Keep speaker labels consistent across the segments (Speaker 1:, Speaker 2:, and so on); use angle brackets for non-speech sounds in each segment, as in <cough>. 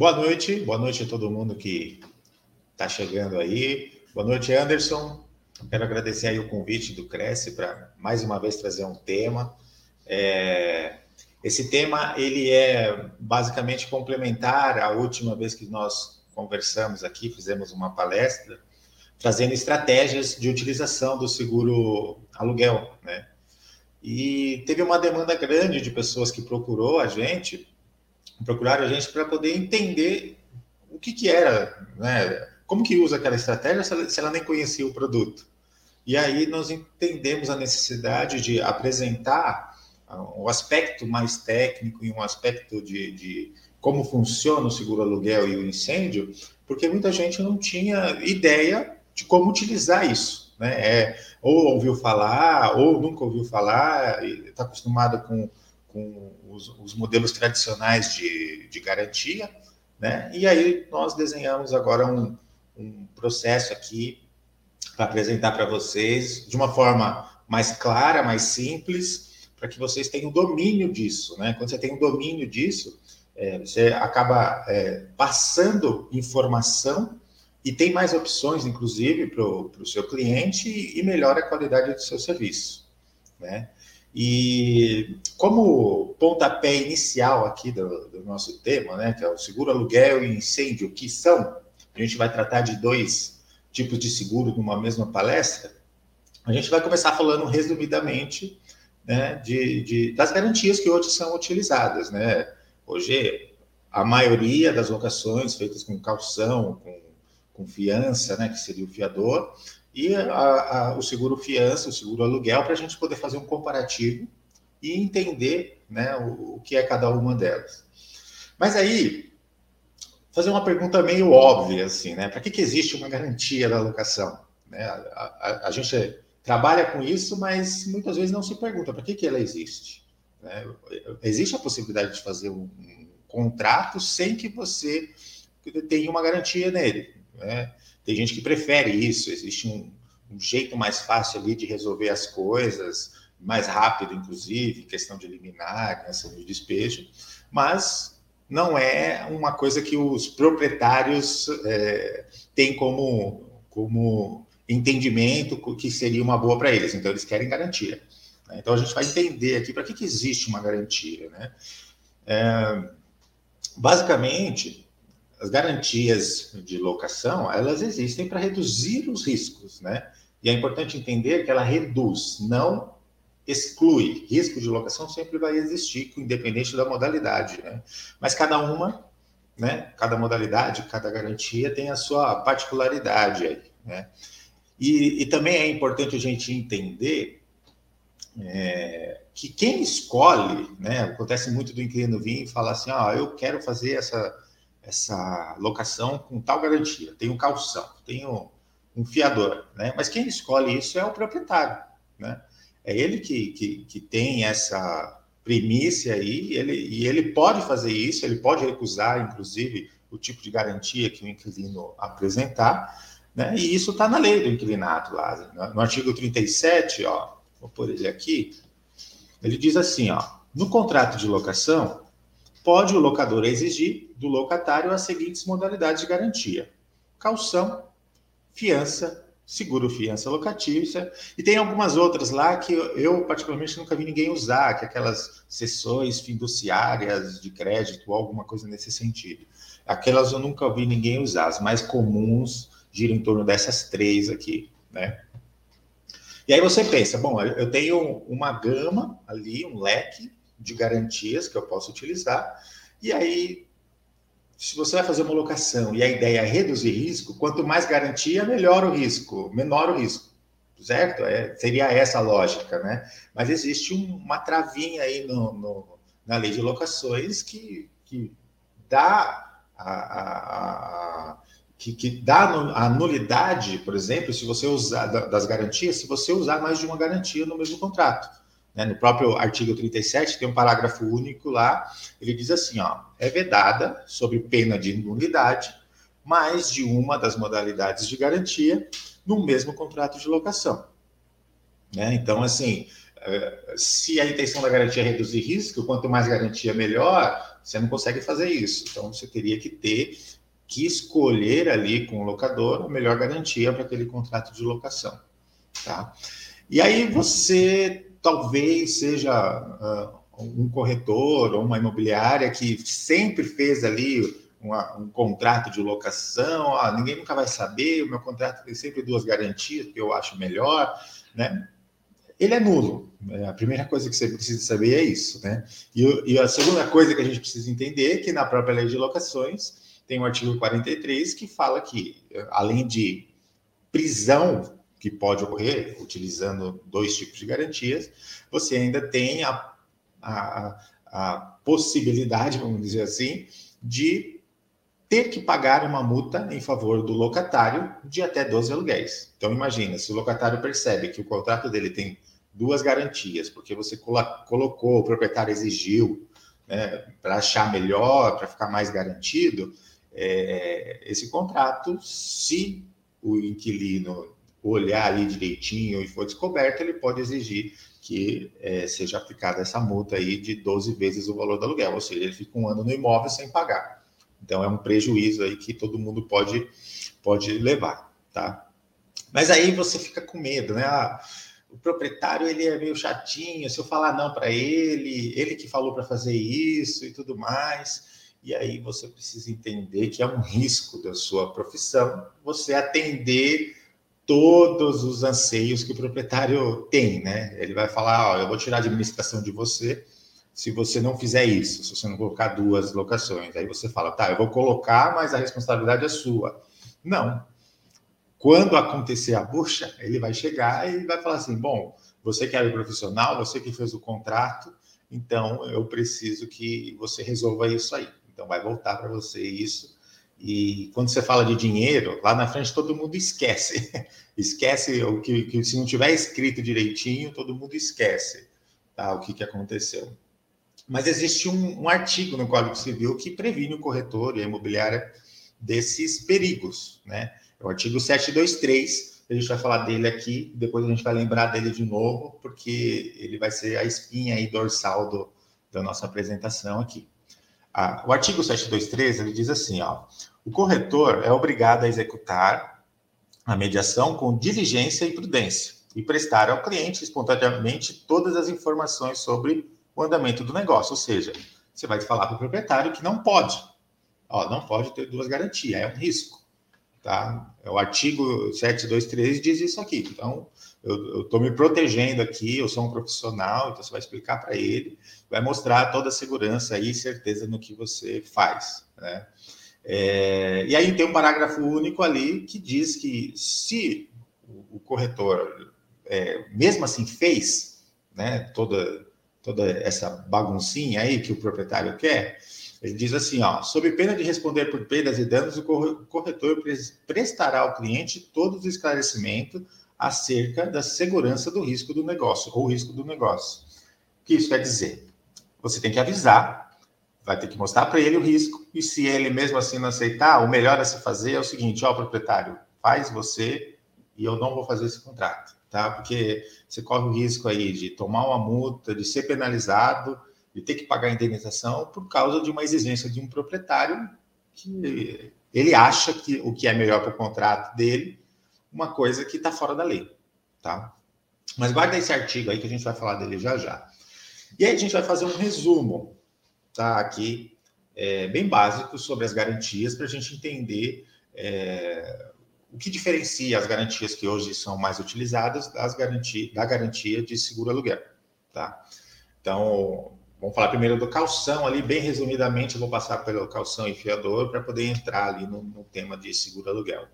Speaker 1: Boa noite, boa noite a todo mundo que está chegando aí. Boa noite, Anderson. Quero agradecer aí o convite do Cresce para mais uma vez trazer um tema. É... Esse tema ele é basicamente complementar à última vez que nós conversamos aqui, fizemos uma palestra trazendo estratégias de utilização do seguro aluguel, né? E teve uma demanda grande de pessoas que procurou a gente, procuraram a gente para poder entender o que, que era, né? Como que usa aquela estratégia se ela, se ela nem conhecia o produto. E aí nós entendemos a necessidade de apresentar o aspecto mais técnico e um aspecto de, de como funciona o seguro aluguel e o incêndio, porque muita gente não tinha ideia de como utilizar isso né? É, ou ouviu falar, ou nunca ouviu falar, está acostumado com, com os, os, modelos tradicionais de, de garantia, né? E aí nós desenhamos agora um, um processo aqui para apresentar para vocês de uma forma mais clara, mais simples, para que vocês tenham domínio disso, né? Quando você tem um domínio disso, é, você acaba é, passando informação e tem mais opções, inclusive, para o seu cliente e melhora a qualidade do seu serviço. Né? E como pontapé inicial aqui do, do, nosso tema, né, que é o seguro aluguel e incêndio, que são, a gente vai tratar de dois tipos de seguro numa mesma palestra, a gente vai começar falando resumidamente né, de, de, das garantias que hoje são utilizadas. Né? Hoje, a maioria das locações feitas com calção, com com fiança, né, que seria o fiador, e a, a, o seguro fiança, o seguro aluguel, para a gente poder fazer um comparativo e entender né, o, o, que é cada uma delas. Mas aí, fazer uma pergunta meio óbvia, assim, né? Para que, que existe uma garantia da locação? Né? A, a, gente trabalha com isso, mas muitas vezes não se pergunta para que, que ela existe. Né? Existe a possibilidade de fazer um, um contrato sem que você tenha uma garantia nele. Né? Tem gente que prefere isso, existe um, um, jeito mais fácil ali de resolver as coisas, mais rápido, inclusive, questão de eliminar, questão de despejo, mas não é uma coisa que os proprietários é, têm como, como entendimento que seria uma boa para eles, então eles querem garantia. Né? Então a gente vai entender aqui para que, que existe uma garantia. Né? É, basicamente, as garantias de locação, elas existem para reduzir os riscos, né? E é importante entender que ela reduz, não exclui. Risco de locação sempre vai existir, independente da modalidade, né? Mas cada uma, né? Cada modalidade, cada garantia tem a sua particularidade aí, né? E, e também é importante a gente entender é, que quem escolhe, né? Acontece muito do inquilino vir e falar assim, ah, eu quero fazer essa essa locação com tal garantia. Um calção, um, um fiador, né? Mas quem escolhe isso é o proprietário, né? É ele que, que, que tem essa primícia aí, ele, e ele pode fazer isso, ele pode recusar, inclusive, o tipo de garantia que o inquilino apresentar, né? E isso está na lei do inquilinato lá, no artigo 37, ó, vou pôr ele aqui, ele diz assim, ó, no contrato de locação, pode o locador exigir do locatário as seguintes modalidades de garantia: calção, fiança, seguro fiança locatícia, e tem algumas outras lá que eu, particularmente nunca vi ninguém usar, que é aquelas sessões fiduciárias de crédito ou alguma coisa nesse sentido. Aquelas eu nunca vi ninguém usar, as mais comuns giram em torno dessas três aqui, né? E aí você pensa, bom, eu tenho uma gama ali, um leque de garantias que eu posso utilizar. E aí, se você vai fazer uma locação e a ideia é reduzir risco, quanto mais garantia, melhor o risco, menor o risco. Certo? É, seria essa a lógica, né? Mas existe um, uma travinha aí no, no, na lei de locações que, que dá a, a, que, que, dá a nulidade, por exemplo, se você usar das garantias, se você usar mais de uma garantia no mesmo contrato. Né? No próprio artigo 37 tem um parágrafo único lá, ele diz assim, ó, é vedada, sob pena de nulidade, mais de uma das modalidades de garantia no mesmo contrato de locação. Né? Então, assim, eh, se a intenção da garantia é reduzir risco, quanto mais garantia, melhor, você não consegue fazer isso. Então, você teria que ter que escolher ali com o locador a melhor garantia para aquele contrato de locação. Tá? E aí você talvez seja uh, um corretor ou uma imobiliária que sempre fez ali uma, um contrato de locação, ah, ninguém nunca vai saber, o meu contrato tem sempre duas garantias, que eu acho melhor, né? Ele é nulo. É, a primeira coisa que você precisa saber é isso, né? E, e a segunda coisa que a gente precisa entender é que na própria lei de locações tem o artigo 43 que fala que, além de prisão que pode ocorrer utilizando dois tipos de garantias, você ainda tem a, a, a possibilidade, vamos dizer assim, de ter que pagar uma multa em favor do locatário de até 12 aluguéis. Então, imagina, se o locatário percebe que o contrato dele tem duas garantias, porque você colocou, o proprietário exigiu, né, para achar melhor, para ficar mais garantido, é, esse contrato, se o inquilino olhar ali direitinho e for descoberto, ele pode exigir que é, seja aplicada essa multa aí de 12 vezes o valor do aluguel, ou seja, ele fica um ano no imóvel sem pagar. Então é um prejuízo aí que todo mundo pode, pode levar, tá? Mas aí você fica com medo, né? Ah, o proprietário ele é meio chatinho, se eu falar não para ele, ele que falou para fazer isso e tudo mais. E aí você precisa entender que é um risco da sua profissão você atender todos os anseios que o proprietário tem, né? Ele vai falar, ó, eu vou tirar a administração de você, se você não fizer isso, se você não colocar duas locações. Aí você fala, tá, eu vou colocar, mas a responsabilidade é sua. Não. Quando acontecer a bucha, ele vai chegar e vai falar assim: bom, você que é o profissional, você que fez o contrato, então eu preciso que você resolva isso aí. Então vai voltar para você isso. E quando você fala de dinheiro, lá na frente todo mundo esquece. <laughs> esquece o que, que, se não tiver escrito direitinho, todo mundo esquece tá, o que, que aconteceu. Mas existe um, um, artigo no Código Civil que previne o corretor e a imobiliária desses perigos, né? É o artigo 723, a gente vai falar dele aqui, depois a gente vai lembrar dele de novo, porque ele vai ser a espinha e dorsal do, da nossa apresentação aqui. Ah, o artigo 723, ele diz assim, ó, o corretor é obrigado a executar a mediação com diligência e prudência e prestar ao cliente espontaneamente todas as informações sobre o andamento do negócio. Ou seja, você vai falar para o proprietário que não pode. Ó, não pode ter duas garantias, é um risco. Tá? O artigo 723 diz isso aqui. Então, eu estou me protegendo aqui, eu sou um profissional, então você vai explicar para ele, vai mostrar toda a segurança e certeza no que você faz. Né? É, e aí tem um parágrafo único ali que diz que se o corretor, é, mesmo assim, fez né, toda toda essa baguncinha aí que o proprietário quer, ele diz assim, ó, sob pena de responder por perdas e danos, o corretor prestará ao cliente todos os esclarecimentos acerca da segurança do risco do negócio ou risco do negócio. O que isso quer dizer? Você tem que avisar, vai ter que mostrar para ele o risco e se ele mesmo assim não aceitar, o melhor a se fazer é o seguinte, ó, proprietário, faz você e eu não vou fazer esse contrato tá? Porque você corre o risco aí de tomar uma multa, de ser penalizado, de ter que pagar a indenização por causa de uma exigência de um proprietário que ele acha que o que é melhor para o contrato dele, uma coisa que está fora da lei, tá? Mas guarda esse artigo aí que a gente vai falar dele já já. E aí a gente vai fazer um resumo, tá? Aqui, é, bem básico sobre as garantias para a gente entender é, o que diferencia as garantias que hoje são mais utilizadas das garantia, da garantia de seguro aluguel, tá? Então, vamos falar primeiro do calção ali, bem resumidamente, eu vou passar pelo calção e fiador para poder entrar ali no, no, tema de seguro aluguel.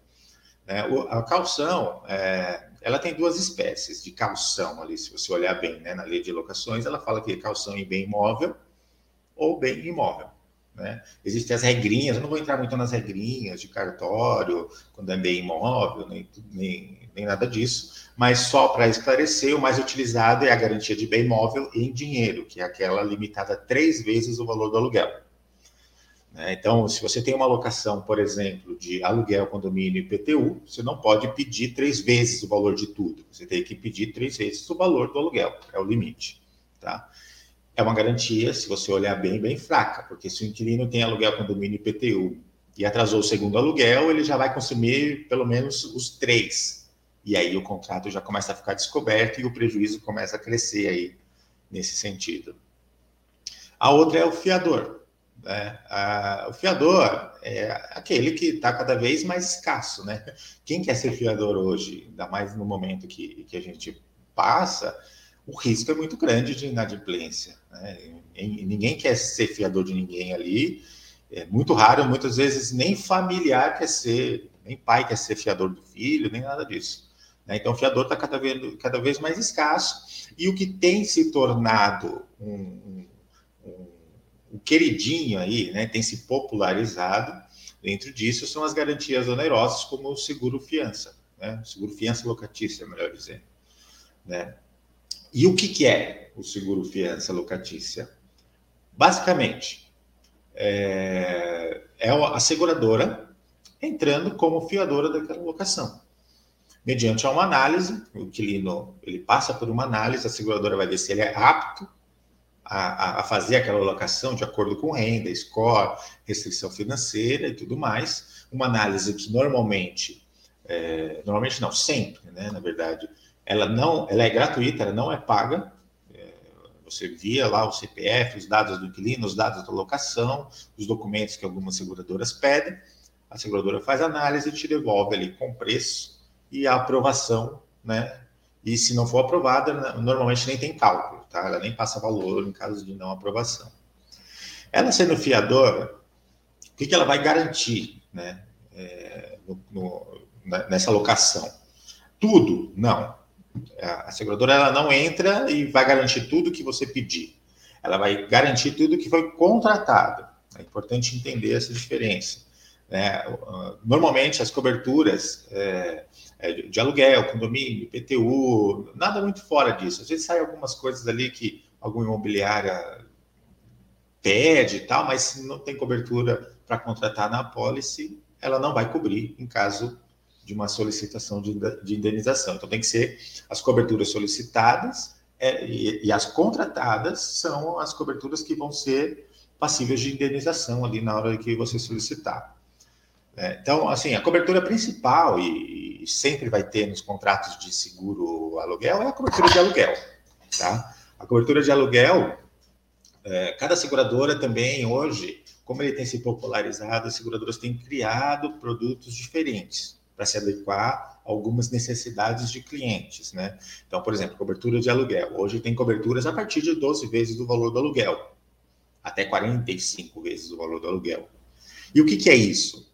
Speaker 1: É, o, a calção, é, ela tem duas espécies de calção ali, se você olhar bem né, na lei de locações, ela fala que é calção em bem imóvel ou bem imóvel. Né? Existem as regrinhas, eu não vou entrar muito nas regrinhas de cartório, quando é bem imóvel, nem, nem, nem nada disso, mas só para esclarecer, o mais utilizado é a garantia de bem imóvel em dinheiro, que é aquela limitada a três vezes o valor do aluguel. Né? Então, se você tem uma locação, por exemplo, de aluguel, condomínio e IPTU, você não pode pedir três vezes o valor de tudo. Você tem que pedir três vezes o valor do aluguel, é o limite. Tá? É uma garantia, se você olhar bem, bem fraca, porque se o inquilino tem aluguel, condomínio IPTU e atrasou o segundo aluguel, ele já vai consumir pelo menos os três. E aí o contrato já começa a ficar descoberto e o prejuízo começa a crescer aí nesse sentido. A outra é o fiador. Né? o fiador é aquele que está cada vez mais escasso. Né? Quem quer ser fiador hoje, ainda mais no momento que, que a gente passa, o risco é muito grande de inadimplência. Né? Ninguém quer ser fiador de ninguém ali. É muito raro, muitas vezes nem familiar quer ser, nem pai quer ser fiador do filho, nem nada disso. Né? Então, o fiador está cada vez, cada vez mais escasso. E o que tem se tornado um, um o queridinho aí, né, tem se popularizado. Dentro disso são as garantias onerosas, como o seguro fiança, né, seguro fiança locatícia, melhor dizendo, né. E o que, que é o seguro fiança locatícia? Basicamente, é, é a seguradora entrando como fiadora daquela locação. Mediante uma análise, o inquilino ele passa por uma análise, a seguradora vai ver se ele é apto a, a, fazer aquela alocação de acordo com renda, score, restrição financeira e tudo mais. Uma análise que normalmente, é, normalmente não, sempre, né, na verdade, ela não, ela é gratuita, ela não é paga. É, você via lá o CPF, os dados do inquilino, os dados da locação, os documentos que algumas seguradoras pedem. A seguradora faz análise e te devolve ali com preço e a aprovação, né? E se não for aprovada, normalmente nem tem cálculo tá? Ela nem passa valor em caso de não aprovação. Ela sendo fiadora, o que, que ela vai garantir, né? É, no, no, nessa locação? Tudo? Não. A seguradora ela não entra e vai garantir tudo que você pedir. Ela vai garantir tudo que foi contratado. É importante entender essa diferença. Né? Normalmente, as coberturas é, é, de aluguel, condomínio, PTU, nada muito fora disso. Às vezes sai algumas coisas ali que alguma imobiliária pede e tal, mas se não tem cobertura para contratar na apólice, ela não vai cobrir em caso de uma solicitação de, de indenização. Então tem que ser as coberturas solicitadas é, e, e, as contratadas são as coberturas que vão ser passíveis de indenização ali na hora que você solicitar. É, então, assim, a cobertura principal e, e, sempre vai ter nos contratos de seguro aluguel é a cobertura de aluguel, tá? A cobertura de aluguel, é, cada seguradora também hoje, como ele tem se popularizado, as seguradoras têm criado produtos diferentes para se adequar a algumas necessidades de clientes, né? Então, por exemplo, cobertura de aluguel. Hoje tem coberturas a partir de 12 vezes do valor do aluguel, até 45 vezes o valor do aluguel. E o que, que é isso?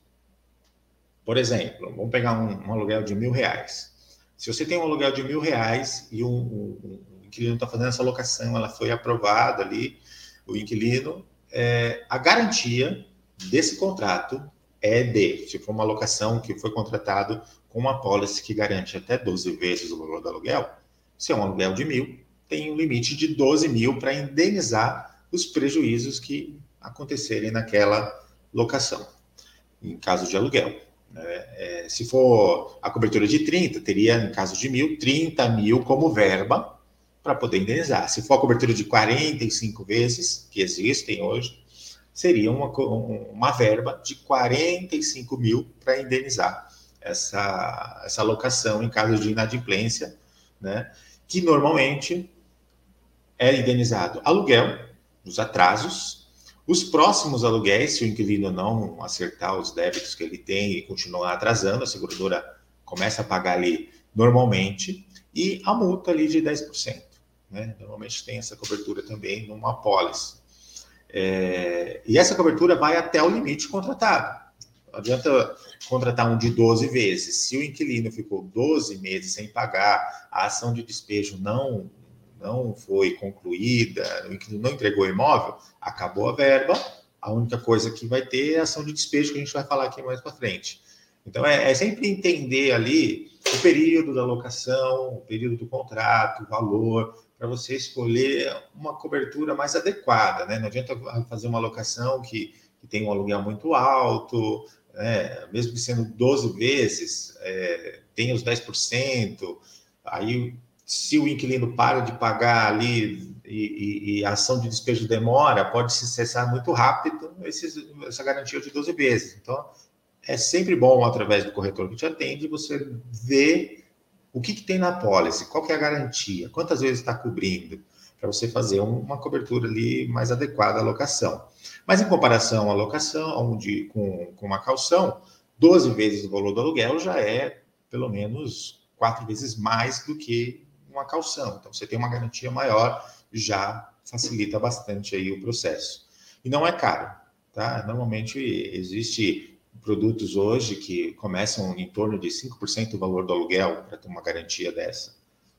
Speaker 1: Por exemplo, vamos pegar um, um, aluguel de mil reais. Se você tem um aluguel de mil reais e um, um, um inquilino está fazendo essa locação, ela foi aprovada ali, o inquilino, é, a garantia desse contrato é de, se for uma locação que foi contratado com uma pólice que garante até 12 vezes o valor do aluguel, se é um aluguel de mil, tem um limite de 12 mil para indenizar os prejuízos que acontecerem naquela locação, em caso de aluguel. Né? É, se for a cobertura de 30, teria, em caso de mil, 30 mil como verba para poder indenizar. Se for a cobertura de 45 vezes, que existem hoje, seria uma, uma verba de 45 mil para indenizar essa, essa alocação em caso de inadimplência, né? que normalmente é indenizado aluguel, os atrasos, os próximos aluguéis, se o inquilino não acertar os débitos que ele tem e continuar atrasando, a seguradora começa a pagar ali normalmente, e a multa ali de 10%. Né? Normalmente tem essa cobertura também numa apólice. É, e essa cobertura vai até o limite contratado. Não adianta contratar um de 12 vezes. Se o inquilino ficou 12 meses sem pagar, a ação de despejo não não foi concluída, o inquilino não entregou o imóvel, acabou a verba, A única coisa que vai ter é a ação de despejo, que a gente vai falar aqui mais para frente. Então, é, é, sempre entender ali o período da locação, o período do contrato, o valor, para você escolher uma cobertura mais adequada. Né? Não adianta fazer uma locação que, que tem um aluguel muito alto, né? mesmo que sendo 12 vezes, é, tem os 10%, aí se o inquilino para de pagar ali e, e, e, a ação de despejo demora, pode se cessar muito rápido esses, essa garantia de 12 vezes. Então, é sempre bom, através do corretor que te atende, você ver o que, que tem na pólice, qual que é a garantia, quantas vezes está cobrindo, para você fazer uma cobertura ali mais adequada à locação. Mas em comparação à locação, onde com, com uma calção, 12 vezes o valor do aluguel já é pelo menos quatro vezes mais do que uma calção. Então, você tem uma garantia maior, já facilita bastante aí o processo. E não é caro, tá? Normalmente existe produtos hoje que começam em torno de 5% do valor do aluguel para ter uma garantia dessa,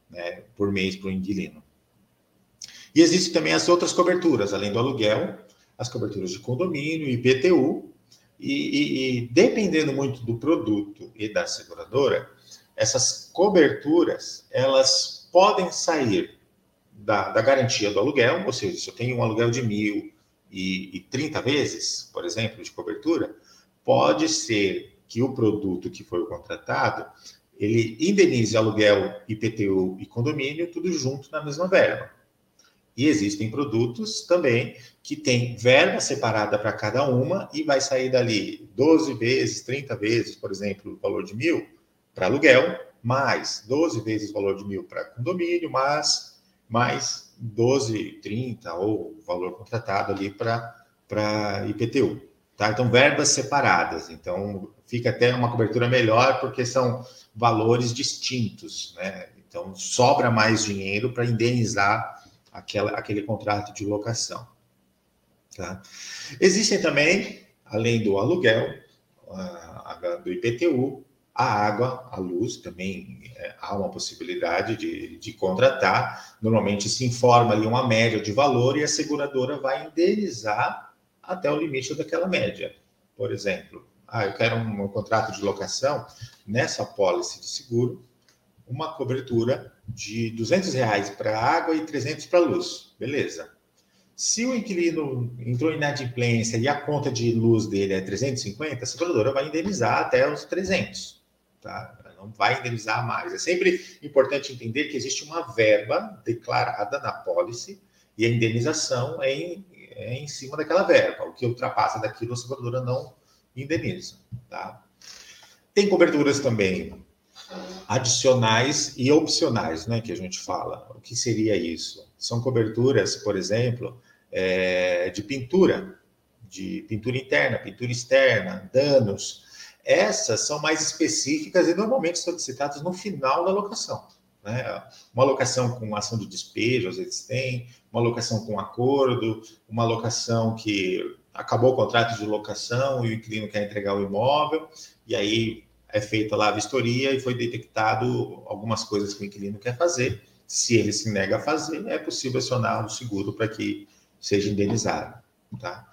Speaker 1: né, por mês para o inquilino. E existem também as outras coberturas, além do aluguel, as coberturas de condomínio, IPTU, e, e, e dependendo muito do produto e da seguradora, essas coberturas, elas podem sair da, da garantia do aluguel, ou seja, se eu tenho um aluguel de mil e, e 30 vezes, por exemplo, de cobertura, pode ser que o produto que foi contratado ele indenize aluguel, IPTU e condomínio, tudo junto na mesma verba. E existem produtos também que têm verba separada para cada uma e vai sair dali 12 vezes, 30 vezes, por exemplo, o valor de mil para aluguel, mais 12 vezes o valor de mil para condomínio, mais, mais 12, 30 ou o valor contratado ali para IPTU. Tá? Então, verbas separadas. Então, fica até uma cobertura melhor, porque são valores distintos. Né? Então, sobra mais dinheiro para indenizar aquela, aquele contrato de locação. Tá? Existem também, além do aluguel, do IPTU, a água, a luz, também é, há uma possibilidade de, de contratar. Normalmente se informa ali uma média de valor e a seguradora vai indenizar até o limite daquela média. Por exemplo, ah, eu quero um, um contrato de locação nessa pólice de seguro, uma cobertura de 200 reais para água e 300 para luz. Beleza. Se o inquilino entrou em inadimplência e a conta de luz dele é 350, a seguradora vai indenizar até os 300. Tá? Não vai indenizar mais. É sempre importante entender que existe uma verba declarada na pólice e a indenização é em, é em cima daquela verba. O que ultrapassa daquilo, a seguradora não indeniza. Tá? Tem coberturas também adicionais e opcionais, né, que a gente fala. O que seria isso? São coberturas, por exemplo, é, de pintura, de pintura interna, pintura externa, danos. Essas são mais específicas e normalmente solicitadas no final da locação. Né? Uma locação com ação de despejo, às vezes tem, uma locação com acordo, uma locação que acabou o contrato de locação e o inquilino quer entregar o imóvel, e aí é feita lá a vistoria e foi detectado algumas coisas que o inquilino quer fazer. Se ele se nega a fazer, é possível acionar o seguro para que seja indenizado. Tá?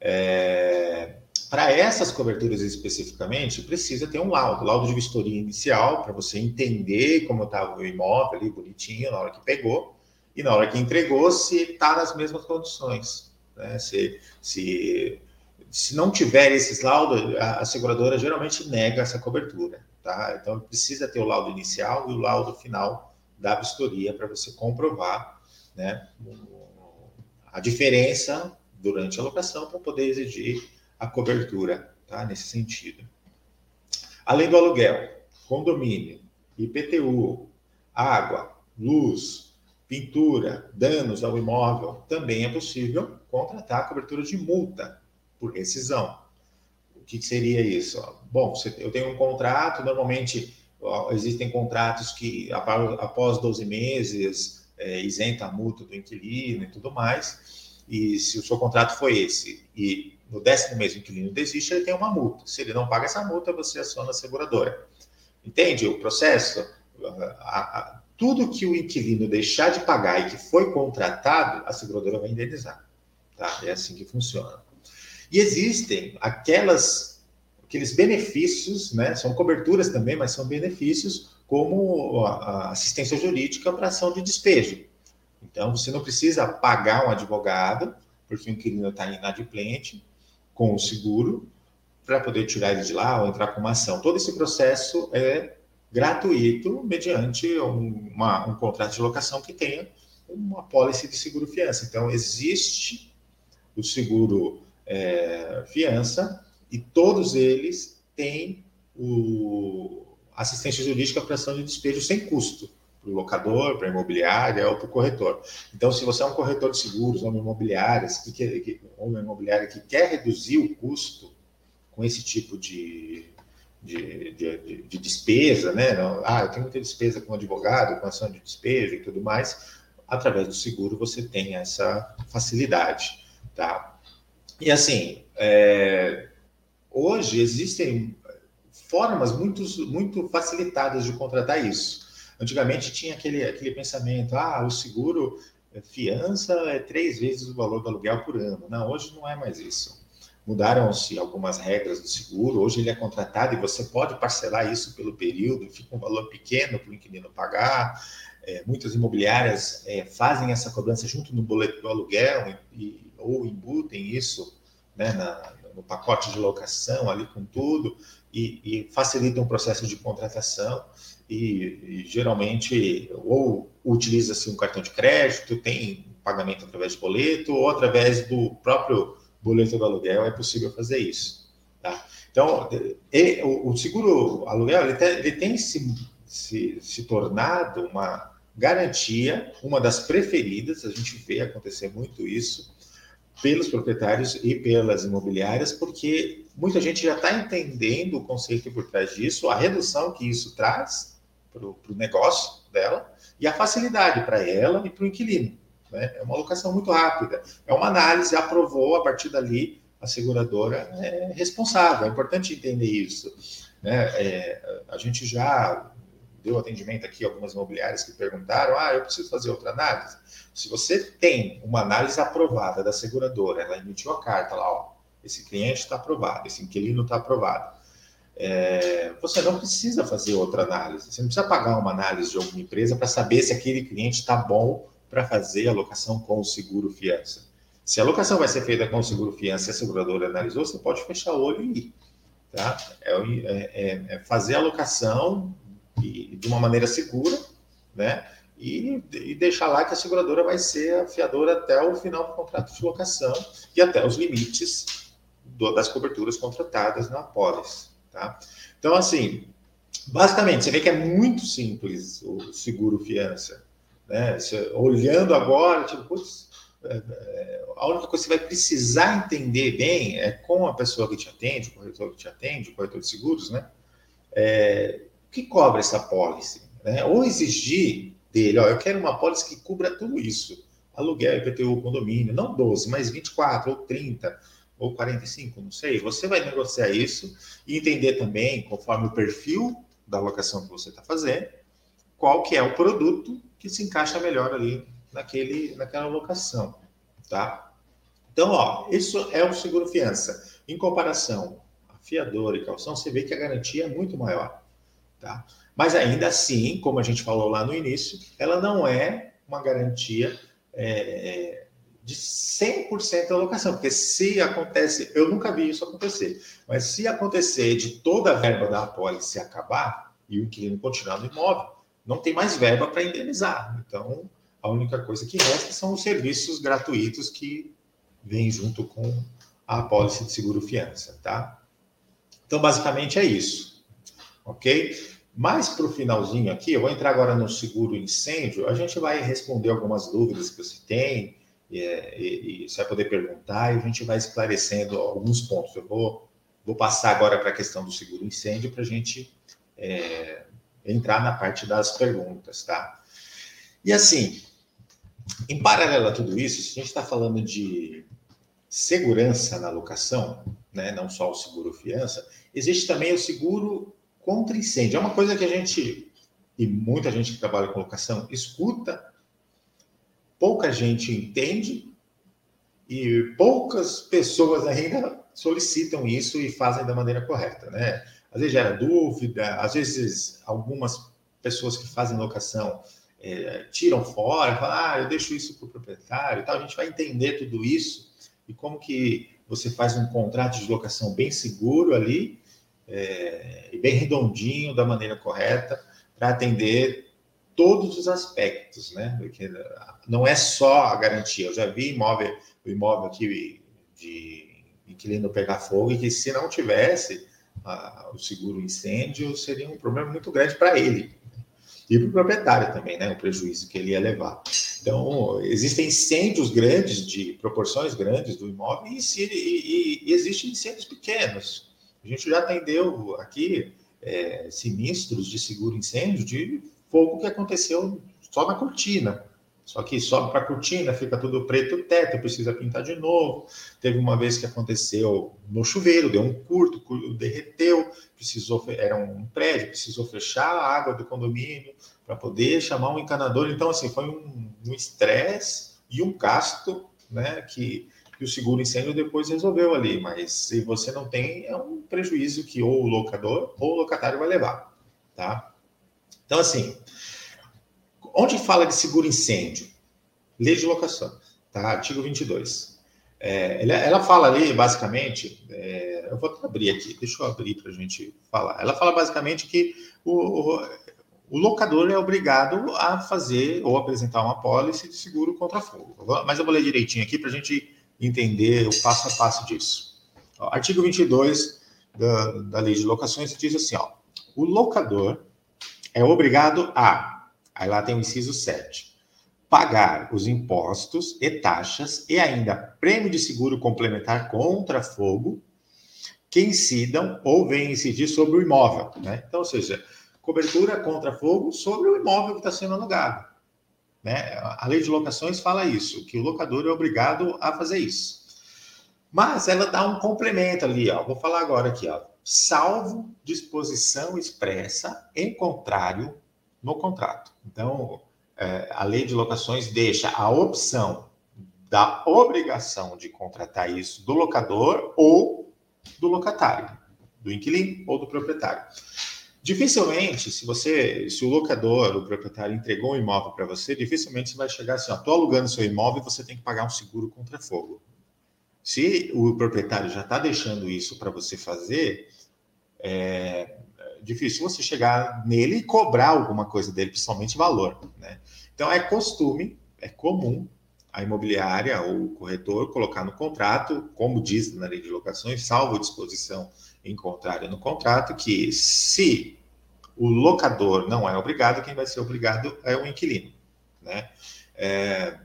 Speaker 1: É... Para essas coberturas especificamente, precisa ter um laudo, laudo de vistoria inicial, para você entender como estava o imóvel ali, bonitinho, na hora que pegou, e na hora que entregou, se está nas mesmas condições. Né? Se, se, se não tiver esses laudos, a, a seguradora geralmente nega essa cobertura. Tá? Então, precisa ter o laudo inicial e o laudo final da vistoria para você comprovar né, a diferença durante a locação para poder exigir a cobertura, tá? Nesse sentido. Além do aluguel, condomínio, IPTU, água, luz, pintura, danos ao imóvel, também é possível contratar a cobertura de multa por rescisão. O que seria isso? Bom, eu tenho um contrato, normalmente existem contratos que após 12 meses é, isenta a multa do inquilino e tudo mais. E se o seu contrato foi esse e no décimo mês o inquilino desiste, ele tem uma multa. Se ele não paga essa multa, você aciona a seguradora. Entende o processo? A, a, tudo que o inquilino deixar de pagar e que foi contratado, a seguradora vai indenizar. Tá? É assim que funciona. E existem aquelas, aqueles benefícios, né? São coberturas também, mas são benefícios como a assistência jurídica para ação de despejo. Então, você não precisa pagar um advogado, porque o inquilino está inadimplente, com o seguro, para poder tirar ele de lá ou entrar com uma ação. Todo esse processo é gratuito mediante uma, um contrato de locação que tenha uma pólice de seguro fiança. Então, existe o seguro é, fiança e todos eles têm o assistência jurídica para ação de despejo sem custo para o locador, para a imobiliária ou para o corretor. Então, se você é um corretor de seguros ou imobiliária que, que, uma imobiliária que quer reduzir o custo com esse tipo de, de, de, de, despesa, né? Ah, eu tenho muita despesa com advogado, com ação de despejo e tudo mais. Através do seguro você tem essa facilidade, tá? E assim, é, hoje existem formas muito, muito facilitadas de contratar isso. Antigamente tinha aquele, aquele pensamento, ah, o seguro é, fiança é três vezes o valor do aluguel por ano. Não, hoje não é mais isso. Mudaram-se algumas regras do seguro, hoje ele é contratado e você pode parcelar isso pelo período, fica um valor pequeno para o inquilino pagar. É, muitas imobiliárias é, fazem essa cobrança junto no boleto do aluguel e, ou embutem isso né, na, no pacote de locação ali com tudo e, e facilitam o processo de contratação e, e geralmente ou utiliza-se um cartão de crédito, tem pagamento através de boleto ou através do próprio boleto do aluguel é possível fazer isso. Tá? Então, e, o, o, seguro aluguel ele tem, ele tem se, se, se tornado uma garantia, uma das preferidas, a gente vê acontecer muito isso pelos proprietários e pelas imobiliárias, porque muita gente já está entendendo o conceito por trás disso, a redução que isso traz para o negócio dela e a facilidade para ela e para o inquilino. Né? É uma alocação muito rápida. É uma análise, aprovou, a partir dali a seguradora é responsável. É importante entender isso. Né? É, a gente já deu atendimento aqui algumas imobiliárias que perguntaram: ah, eu preciso fazer outra análise. Se você tem uma análise aprovada da seguradora, ela emitiu a carta lá, ó, esse cliente está aprovado, esse inquilino está aprovado. É, você não precisa fazer outra análise. Você não precisa pagar uma análise de alguma empresa para saber se aquele cliente está bom para fazer a locação com o seguro fiança. Se a locação vai ser feita com o seguro fiança e a seguradora analisou, você pode fechar o olho e ir. Tá? É, é, é fazer a locação de uma maneira segura, né? E, e, deixar lá que a seguradora vai ser a fiadora até o final do contrato de locação e até os limites do, das coberturas contratadas na apólice, tá? Então, assim, basicamente, você vê que é muito simples o seguro fiança. Né? Olhando agora, tipo, putz, é, é, a única coisa que você vai precisar entender bem é com a pessoa que te atende, o corretor que te atende, o corretor de seguros, né? É, que cobra essa pólice? Né? Ou exigir dele, ó, eu quero uma pólice que cubra tudo isso. Aluguel, IPTU, condomínio, não 12, mas 24 ou 30 ou 45, não sei. Você vai negociar isso e entender também, conforme o perfil da locação que você está fazendo, qual que é o produto que se encaixa melhor ali naquele, naquela locação, tá? Então, ó, isso é o seguro fiança. Em comparação a fiador e calção, você vê que a garantia é muito maior, tá? Mas ainda assim, como a gente falou lá no início, ela não é uma garantia é, de 100% da locação, porque se acontece, eu nunca vi isso acontecer, mas se acontecer de toda a verba da apólice acabar e o inquilino continuar no imóvel, não tem mais verba para indenizar. Então, a única coisa que resta são os serviços gratuitos que vêm junto com a apólice de seguro fiança, tá? Então, basicamente é isso, ok? Mais para o finalzinho aqui, eu vou entrar agora no seguro incêndio, a gente vai responder algumas dúvidas que você tem, e, e, e você vai poder perguntar, e a gente vai esclarecendo alguns pontos. Eu vou, vou passar agora para a questão do seguro incêndio para a gente é, entrar na parte das perguntas, tá? E assim, em paralelo a tudo isso, se a gente está falando de segurança na locação, né, não só o seguro fiança, existe também o seguro contra incêndio. É uma coisa que a gente, e muita gente que trabalha com locação, escuta, pouca gente entende e poucas pessoas ainda solicitam isso e fazem da maneira correta, né? Às vezes gera dúvida, às vezes algumas pessoas que fazem locação é, tiram fora, falam, ah, eu deixo isso para o proprietário e tal. A gente vai entender tudo isso e como que você faz um contrato de locação bem seguro ali é, e bem redondinho, da maneira correta, para atender todos os aspectos, né? Porque não é só a garantia. Eu já vi imóvel, o imóvel aqui de inquilino pegar fogo e que se não tivesse o seguro incêndio seria um problema muito grande para ele e para o proprietário também, né? O prejuízo que ele ia levar. Então, existem incêndios grandes, de proporções grandes do imóvel, e, e, e, e existem incêndios pequenos. A gente já atendeu aqui é, sinistros de seguro incêndio de fogo que aconteceu só na cortina. Só que sobe para a cortina, fica tudo preto o teto, precisa pintar de novo. Teve uma vez que aconteceu no chuveiro, deu um curto, derreteu, precisou era um prédio, precisou fechar a água do condomínio para poder chamar um encanador. Então, assim, foi um estresse um e um gasto, né, que, que o seguro incêndio depois resolveu ali. Mas se você não tem, é um prejuízo que ou o locador ou o locatário vai levar, tá? Então, assim, Onde fala de seguro incêndio? Lei de locação, tá? Artigo 22. É, ela fala ali, basicamente, é, eu vou abrir aqui, deixa eu abrir para a gente falar. Ela fala basicamente que o, o, o, locador é obrigado a fazer ou apresentar uma pólice de seguro contra fogo. Mas eu vou ler direitinho aqui para a gente entender o passo a passo disso. Ó, artigo 22 da, da Lei de Locações diz assim: ó, o locador é obrigado a Aí lá tem o inciso 7. Pagar os impostos e taxas e ainda prêmio de seguro complementar contra fogo que incidam ou venham incidir sobre o imóvel. Né? Então, ou seja, cobertura contra fogo sobre o imóvel que está sendo alugado. Né? A lei de locações fala isso, que o locador é obrigado a fazer isso. Mas ela dá um complemento ali, ó. Vou falar agora aqui, ó. Salvo disposição expressa em contrário no contrato. Então, é, a lei de locações deixa a opção da obrigação de contratar isso do locador ou do locatário, do inquilino ou do proprietário. Dificilmente, se você, se o locador, o proprietário entregou um imóvel para você, dificilmente você vai chegar assim, ó, tô alugando seu imóvel e você tem que pagar um seguro contra fogo. Se o proprietário já está deixando isso para você fazer, é, difícil você chegar nele e cobrar alguma coisa dele, principalmente valor. Né? Então, é costume, é comum a imobiliária ou o corretor colocar no contrato, como diz na lei de locações, salvo disposição em contrário no contrato, que se o locador não é obrigado, quem vai ser obrigado é o inquilino. Né? É,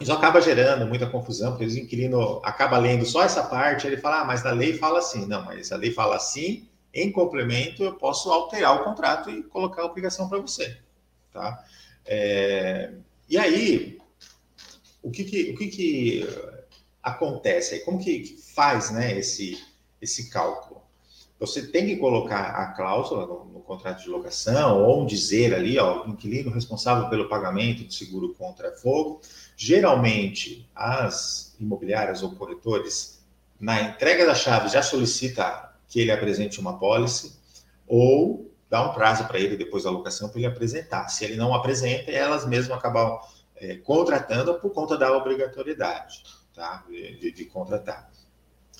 Speaker 1: isso acaba gerando muita confusão, porque o inquilino acaba lendo só essa parte, ele fala, ah, mas na lei fala assim. Não, mas a lei fala assim, em complemento, eu posso alterar o contrato e colocar a obrigação para você. Tá? É, e aí, o que, que o que, que acontece? Como que faz né, esse, esse cálculo? Você tem que colocar a cláusula no, no contrato de locação, ou dizer ali, ó, o inquilino responsável pelo pagamento de seguro contra fogo. Geralmente, as imobiliárias ou corretores, na entrega da chave, já solicita que ele apresente uma pólice ou dá um prazo para ele depois da locação para ele apresentar. Se ele não apresenta, elas mesmas acabam é, contratando por conta da obrigatoriedade tá? de, de, contratar.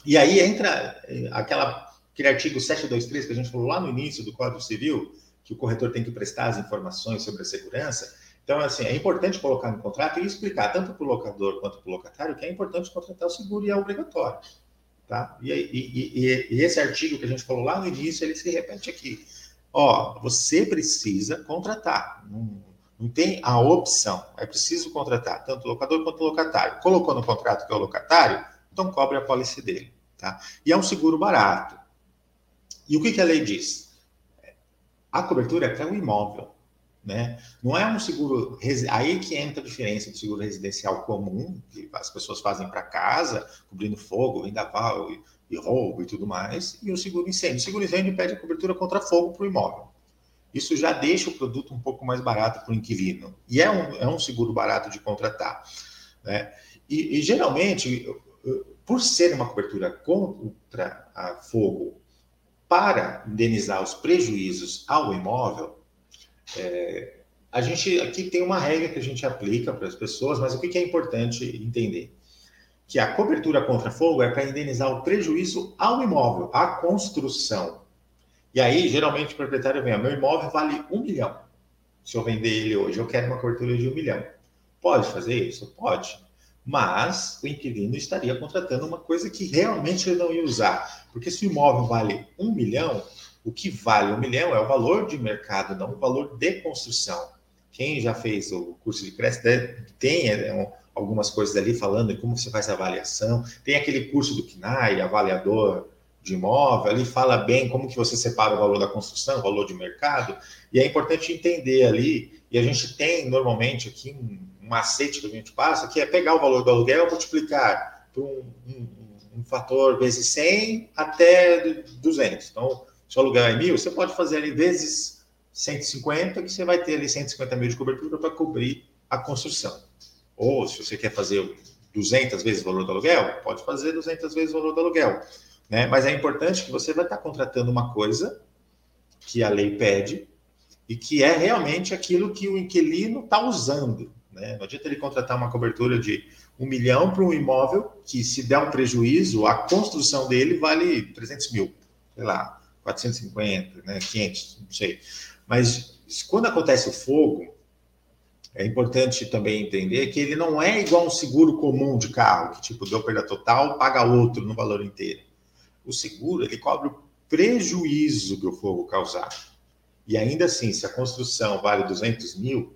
Speaker 1: E aí entra é, aquela, aquele artigo 723 que a gente falou lá no início do Código Civil, que o corretor tem que prestar as informações sobre a segurança. Então, assim, é importante colocar no contrato e explicar tanto para o locador quanto para o locatário que é importante contratar o seguro e é obrigatório. Tá? E, e, e, esse artigo que a gente falou lá no início, ele se repete aqui. Ó, você precisa contratar. Não, não tem a opção. É preciso contratar, tanto locador quanto locatário. Colocou no contrato que é o locatário, então cobre a pólice dele. Tá? E é um seguro barato. E o que, que a lei diz? A cobertura é para o imóvel. Né? Não é um seguro. Aí que entra a diferença do seguro residencial comum, que as pessoas fazem para casa, cobrindo fogo, vendaval e, e roubo e tudo mais, e o seguro incêndio. O seguro incêndio pede a cobertura contra fogo para o imóvel. Isso já deixa o produto um pouco mais barato para o inquilino. E é um, é um seguro barato de contratar. Né? E, e geralmente, por ser uma cobertura contra fogo para indenizar os prejuízos ao imóvel, é, a gente aqui tem uma regra que a gente aplica para as pessoas, mas o que é importante entender? Que a cobertura contra fogo é para indenizar o prejuízo ao imóvel, à construção. E aí, geralmente, o proprietário vem, meu imóvel vale um milhão. Se eu vender ele hoje, eu quero uma cobertura de um milhão. Pode fazer isso? Pode. Mas o inquilino estaria contratando uma coisa que realmente ele não ia usar. Porque se o imóvel vale um milhão, o que vale um milhão é o valor de mercado, não o valor de construção. Quem já fez o curso de crédito tem é, algumas coisas ali falando de como você faz a avaliação. Tem aquele curso do KNAI, avaliador de imóvel, ali fala bem como que você separa o valor da construção, o valor de mercado, e é importante entender ali, e a gente tem normalmente aqui um, macete que a gente passa, que é pegar o valor do aluguel, multiplicar por um, um, um fator vezes 100 até 200. Então, se o aluguel é mil, você pode fazer ali vezes 150, que você vai ter ali 150 mil de cobertura para cobrir a construção. Ou se você quer fazer 200 vezes o valor do aluguel, pode fazer 200 vezes o valor do aluguel. Né? Mas é importante que você vai estar contratando uma coisa que a lei pede e que é realmente aquilo que o inquilino está usando. Né? Não adianta ele contratar uma cobertura de um milhão para um imóvel que, se der um prejuízo, a construção dele vale 300 mil, sei lá, 450, né? 500, não sei. Mas quando acontece o fogo, é importante também entender que ele não é igual um seguro comum de carro, que tipo, deu perda total, paga outro no valor inteiro. O seguro, ele cobre o prejuízo que o fogo causar. E ainda assim, se a construção vale 200 mil,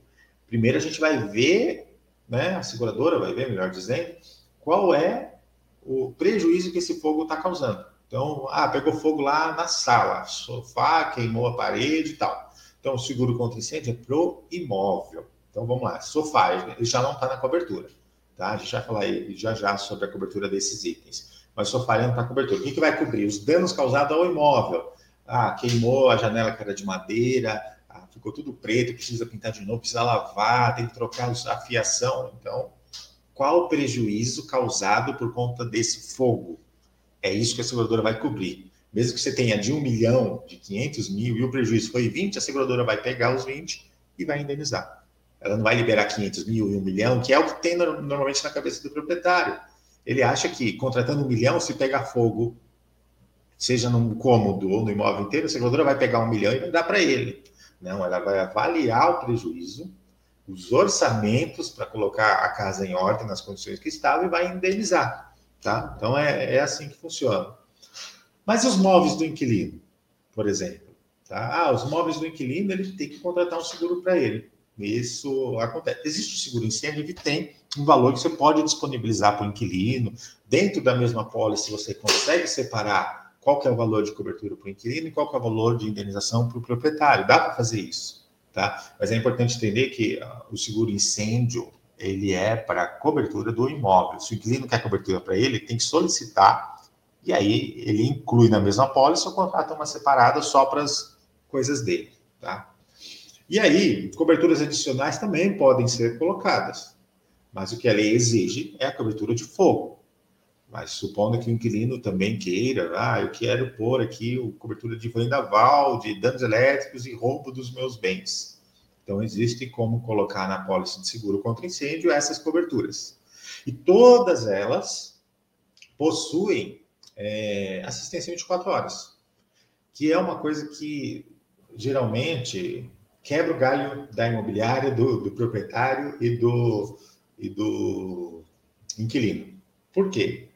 Speaker 1: primeiro a gente vai ver, né, a seguradora vai ver, melhor dizendo, qual é o prejuízo que esse fogo está causando. Então, ah, pegou fogo lá na sala, sofá, queimou a parede e tal. Então, o seguro contra incêndio é pro imóvel. Então, vamos lá. Sofá, ele já não está na cobertura. Tá? A gente vai falar já já sobre a cobertura desses itens. Mas sofá não está cobertura. O que, que vai cobrir? Os danos causados ao imóvel. Ah, queimou a janela que era de madeira, ah, ficou tudo preto, precisa pintar de novo, precisa lavar, tem que trocar a fiação. Então, qual o prejuízo causado por conta desse fogo? É isso que a seguradora vai cobrir. Mesmo que você tenha de 1 milhão, de 500 mil, e o prejuízo foi 20, a seguradora vai pegar os 20 e vai indenizar. Ela não vai liberar 500 mil e 1 milhão, que é o que tem normalmente na cabeça do proprietário. Ele acha que contratando um milhão, se pegar fogo, seja num cômodo ou no imóvel inteiro, a seguradora vai pegar um milhão e vai dar para ele. Não, ela vai avaliar o prejuízo, os orçamentos para colocar a casa em ordem nas condições que estava e vai indenizar. Tá? Então é, é assim que funciona. Mas os móveis do inquilino, por exemplo. Tá? Ah, os móveis do inquilino, ele tem que contratar um seguro para ele. Isso acontece. Existe o seguro incêndio que tem um valor que você pode disponibilizar para o inquilino. Dentro da mesma pólice, você consegue separar qual que é o valor de cobertura para o inquilino e qual que é o valor de indenização para o proprietário. Dá para fazer isso. Tá? Mas é importante entender que uh, o seguro incêndio ele é para cobertura do imóvel. Se o inquilino quer cobertura para ele, tem que solicitar e aí ele inclui na mesma pólice ou contrata uma separada só para as coisas dele, tá? E aí, coberturas adicionais também podem ser colocadas, mas o que a lei exige é a cobertura de fogo. Mas supondo que o inquilino também queira, ah, eu quero pôr aqui o cobertura de vendaval, de danos elétricos e roubo dos meus bens. Então, existe como colocar na pólice de seguro contra incêndio essas coberturas. E todas elas possuem é, assistência 24 horas, que é uma coisa que geralmente quebra o galho da imobiliária, do, do proprietário e do, e do inquilino. Por quê?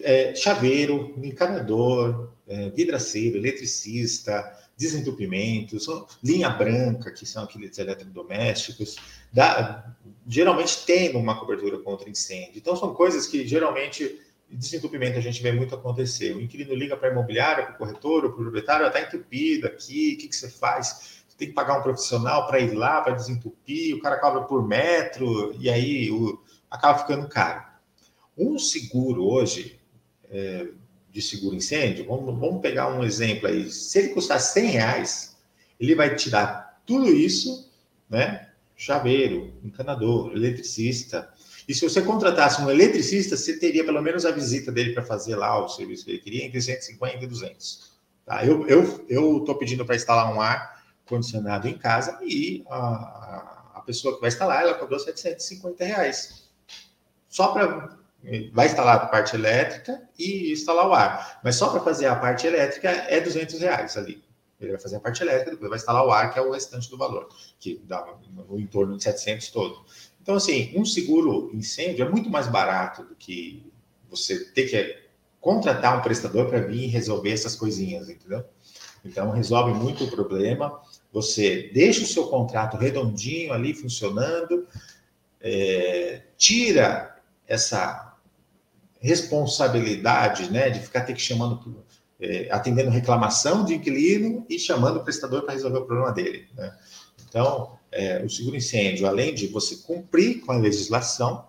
Speaker 1: É, chaveiro, encanador, é, vidraceiro, eletricista, desentupimentos, linha branca, que são aqueles eletrodomésticos, dá, geralmente tem uma cobertura contra incêndio. Então, são coisas que geralmente desentupimento a gente vê muito acontecer. O inquilino liga para a imobiliária, para o corretor, para o proprietário, está entupido aqui, o que, que você faz? Você tem que pagar um profissional para ir lá, para desentupir, o cara cobra por metro, e aí o, acaba ficando caro. Um seguro hoje, é, de seguro incêndio, vamos, vamos pegar um exemplo aí. Se ele custar 100 reais, ele vai tirar tudo isso, né? Chaveiro, encanador, eletricista, E se você contratasse um eletricista, você teria pelo menos a visita dele para fazer lá o serviço que ele queria entre 150 e 200. Tá? Eu estou eu, eu pedindo para instalar um ar condicionado em casa e a, a pessoa que vai instalar, ela cobrou 750 reais. Só para vai instalar a parte elétrica e instalar o ar. Mas só para fazer a parte elétrica é 200 reais ali. Ele vai fazer a parte elétrica, depois vai instalar o ar, que é o restante do valor, que dá no entorno de 700 todo. Então, assim, um seguro incêndio é muito mais barato do que você ter que contratar um prestador para vir resolver essas coisinhas, entendeu? Então, resolve muito o problema. Você deixa o seu contrato redondinho ali funcionando, é, tira essa responsabilidade, né, de ficar ter que chamando, é, atendendo reclamação de inquilino e chamando o prestador para resolver o problema dele. Né? Então, é, o seguro incêndio, além de você cumprir com a legislação,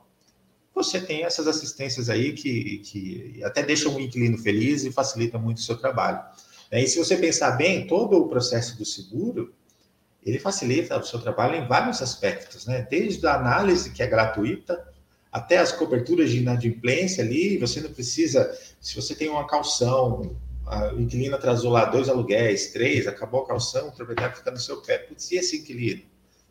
Speaker 1: você tem essas assistências aí que, que até deixam o inquilino feliz e facilitam muito o seu trabalho. E se você pensar bem, todo o processo do seguro, ele facilita o seu trabalho em vários aspectos, né? Desde a análise, que é gratuita, até as coberturas de inadimplência ali, você não precisa, se você tem uma calção, o inquilino atrasou lá dois aluguéis, três, acabou a calção, o proprietário fica no seu pé. Putz, e esse inquilino?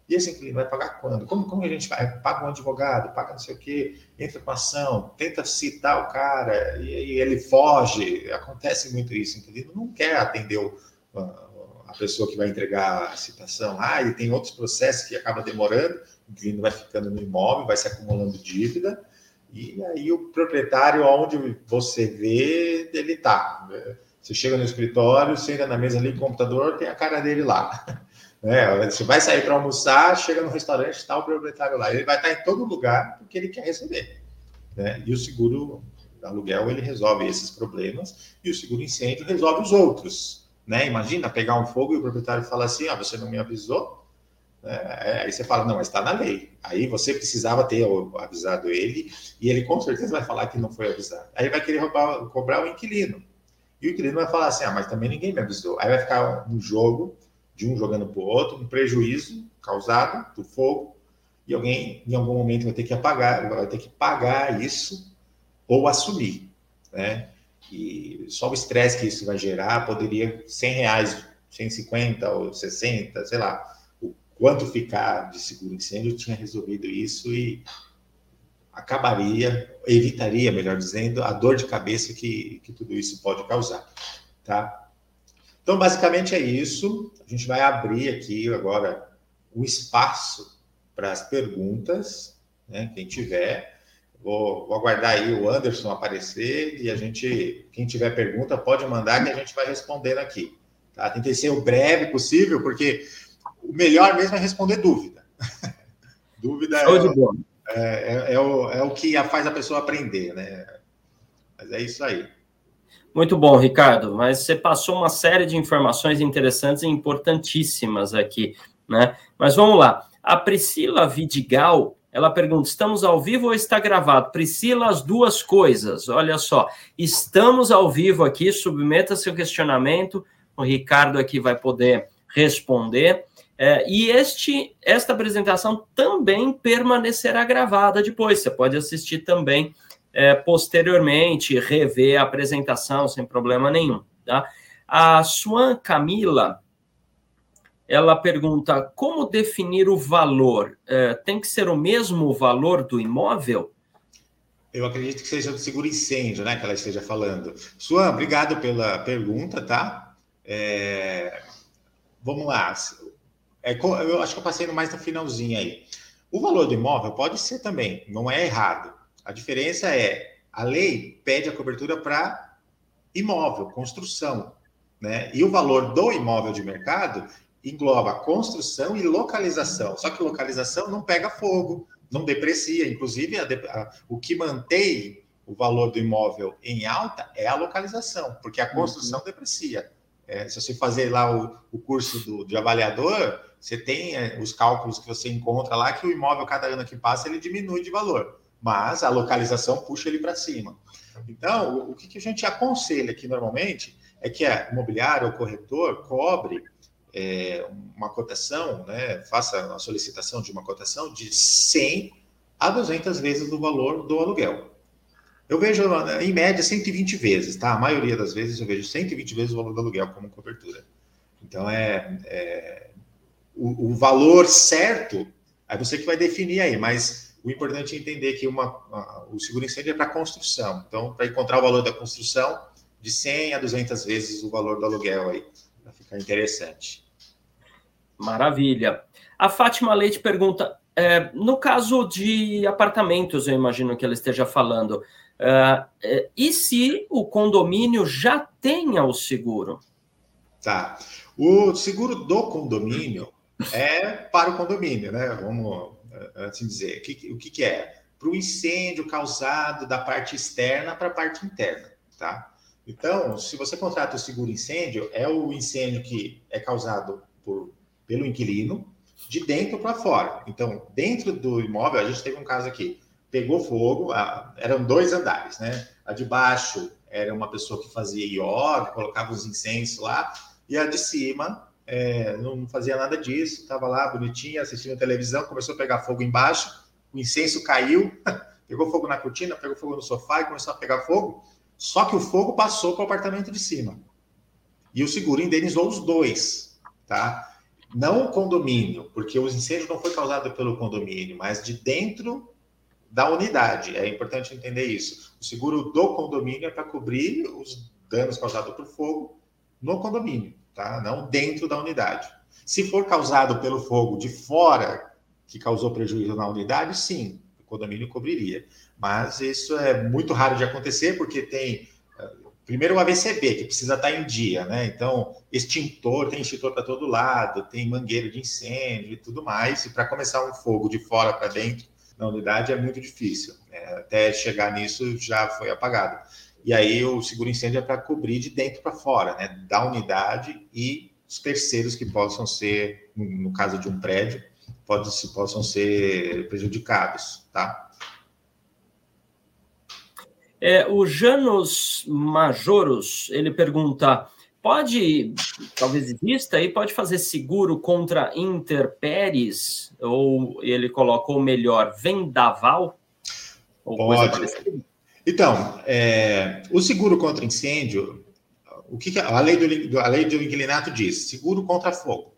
Speaker 1: E esse inquilino vai pagar quando? Como, como a gente? Paga um advogado, paga não sei o quê, entra com ação, tenta citar o cara e, e ele foge. Acontece muito isso. O inquilino não quer atender o, a pessoa que vai entregar a citação lá, e tem outros processos que acaba demorando, inquilino vai ficando no imóvel, vai se acumulando dívida, e aí o proprietário, onde você vê, ele está. Você chega no escritório, senta na mesa ali, computador, tem a cara dele lá. <laughs> É, você vai sair para almoçar, chega no restaurante, está o proprietário lá. Ele vai estar em todo lugar porque ele quer receber. Né? E o seguro aluguel ele resolve esses problemas e o seguro incêndio resolve os outros. Né? Imagina pegar um fogo e o proprietário fala assim: ah, você não me avisou? É, aí você fala, não, mas está na lei. Aí você precisava ter avisado ele, e ele com certeza vai falar que não foi avisado. Aí vai querer roubar, cobrar o inquilino. E o inquilino vai falar assim: ah, mas também ninguém me avisou. Aí vai ficar um jogo de um jogando para o outro, um prejuízo causado do fogo, e alguém em algum momento vai ter que apagar, vai ter que pagar isso ou assumir, né? E só o estresse que isso vai gerar poderia 100 reais, 150 ou 60, sei lá, quanto ficar de seguro incêndio tinha resolvido isso e acabaria, evitaria, melhor dizendo, a dor de cabeça que, que tudo isso pode causar, tá? Então, basicamente é isso. A gente vai abrir aqui agora o espaço para as perguntas, né? Quem tiver. Vou, vou, aguardar aí o Anderson aparecer e a gente, quem tiver pergunta, pode mandar que a gente vai respondendo aqui. Tá? Tentei ser o breve possível, porque o melhor mesmo é responder dúvida. <laughs> dúvida é, o, é, é, é, o, é o que faz a pessoa aprender, né? Mas é isso aí.
Speaker 2: Muito bom, Ricardo. Mas você passou uma série de informações interessantes e importantíssimas aqui, né? Mas vamos lá. A Priscila Vidigal, ela pergunta: estamos ao vivo ou está gravado? Priscila, as duas coisas. Olha só, estamos ao vivo aqui. Submeta seu questionamento. O Ricardo aqui vai poder responder. É, e este, esta apresentação também permanecerá gravada depois. Você pode assistir também é, posteriormente rever a apresentação sem problema nenhum. Tá? A Swan Camila, ela pergunta como definir o valor? É, tem que ser o mesmo valor do imóvel?
Speaker 1: Eu acredito que seja do seguro incêndio, né, que ela esteja falando. Swan, obrigado pela pergunta, tá? É... Vamos lá. É, eu acho que eu passei mais no finalzinho aí. O valor do imóvel pode ser também, não é errado. A diferença é a lei pede a cobertura para imóvel, construção, né? E o valor do imóvel de mercado engloba construção e localização. Só que localização não pega fogo, não deprecia. Inclusive, a, a, o que mantém o valor do imóvel em alta é a localização, porque a construção uhum. deprecia. É, se você fazer lá o, o curso do, de avaliador, você tem é, os cálculos que você encontra lá que o imóvel, cada ano que passa, ele diminui de valor mas a localização puxa ele para cima. Então, o que, a gente aconselha aqui normalmente é que a imobiliária ou corretor cobre é, uma cotação, né, faça a solicitação de uma cotação de 100 a 200 vezes do valor do aluguel. Eu vejo, em média, 120 vezes, tá? A maioria das vezes eu vejo 120 vezes o valor do aluguel como cobertura. Então, é, é o, o, valor certo, é você que vai definir aí, mas o importante é entender que uma, o seguro incêndio é para construção. Então, para encontrar o valor da construção, de 100 a 200 vezes o valor do aluguel aí, para ficar interessante.
Speaker 2: Maravilha. A Fátima Leite pergunta: é, no caso de apartamentos, eu imagino que ela esteja falando, é, é, e se o condomínio já tenha o seguro?
Speaker 1: Tá. O seguro do condomínio é para o condomínio, né? Vamos é, assim dizer. O que, o que, é? Para o incêndio causado da parte externa para a parte interna, tá? Então, se você contrata o seguro incêndio, é o incêndio que é causado por, pelo inquilino de dentro para fora. Então, dentro do imóvel, a gente teve um caso aqui, pegou fogo, eram dois andares, né? A de baixo era uma pessoa que fazia yoga, colocava os incensos lá, e a de cima é, não fazia nada disso, estava lá bonitinha, assistindo televisão, começou a pegar fogo embaixo, o incenso caiu, <laughs> pegou fogo na cortina, pegou fogo no sofá e começou a pegar fogo. Só que o fogo passou para o apartamento de cima. E o seguro indenizou os dois, tá? Não o condomínio, porque o incêndio não foi causado pelo condomínio, mas de dentro da unidade. É importante entender isso. O seguro do condomínio é para cobrir os danos causados por fogo no condomínio, tá? Não dentro da unidade. Se for causado pelo fogo de fora, que causou prejuízo na unidade, sim, o condomínio cobriria. Mas isso é muito raro de acontecer, porque tem Primeiro o AVCB, que precisa estar em dia, né? Então, extintor, tem extintor para todo lado, tem mangueira de incêndio e tudo mais. E para começar um fogo de fora para dentro na unidade é muito difícil. Né? Até chegar nisso já foi apagado. E aí o seguro incêndio é para cobrir de dentro para fora, né? Da unidade e os terceiros que possam ser, no caso de um prédio, pode, possam ser prejudicados, tá?
Speaker 2: É, o Janos Majoros, ele pergunta, pode, talvez exista aí, pode fazer seguro contra interpéries? Ou ele colocou melhor, vendaval?
Speaker 1: Ou pode. Então, é, o seguro contra incêndio, o que, que a, lei do, a lei do inquilinato diz? Seguro contra fogo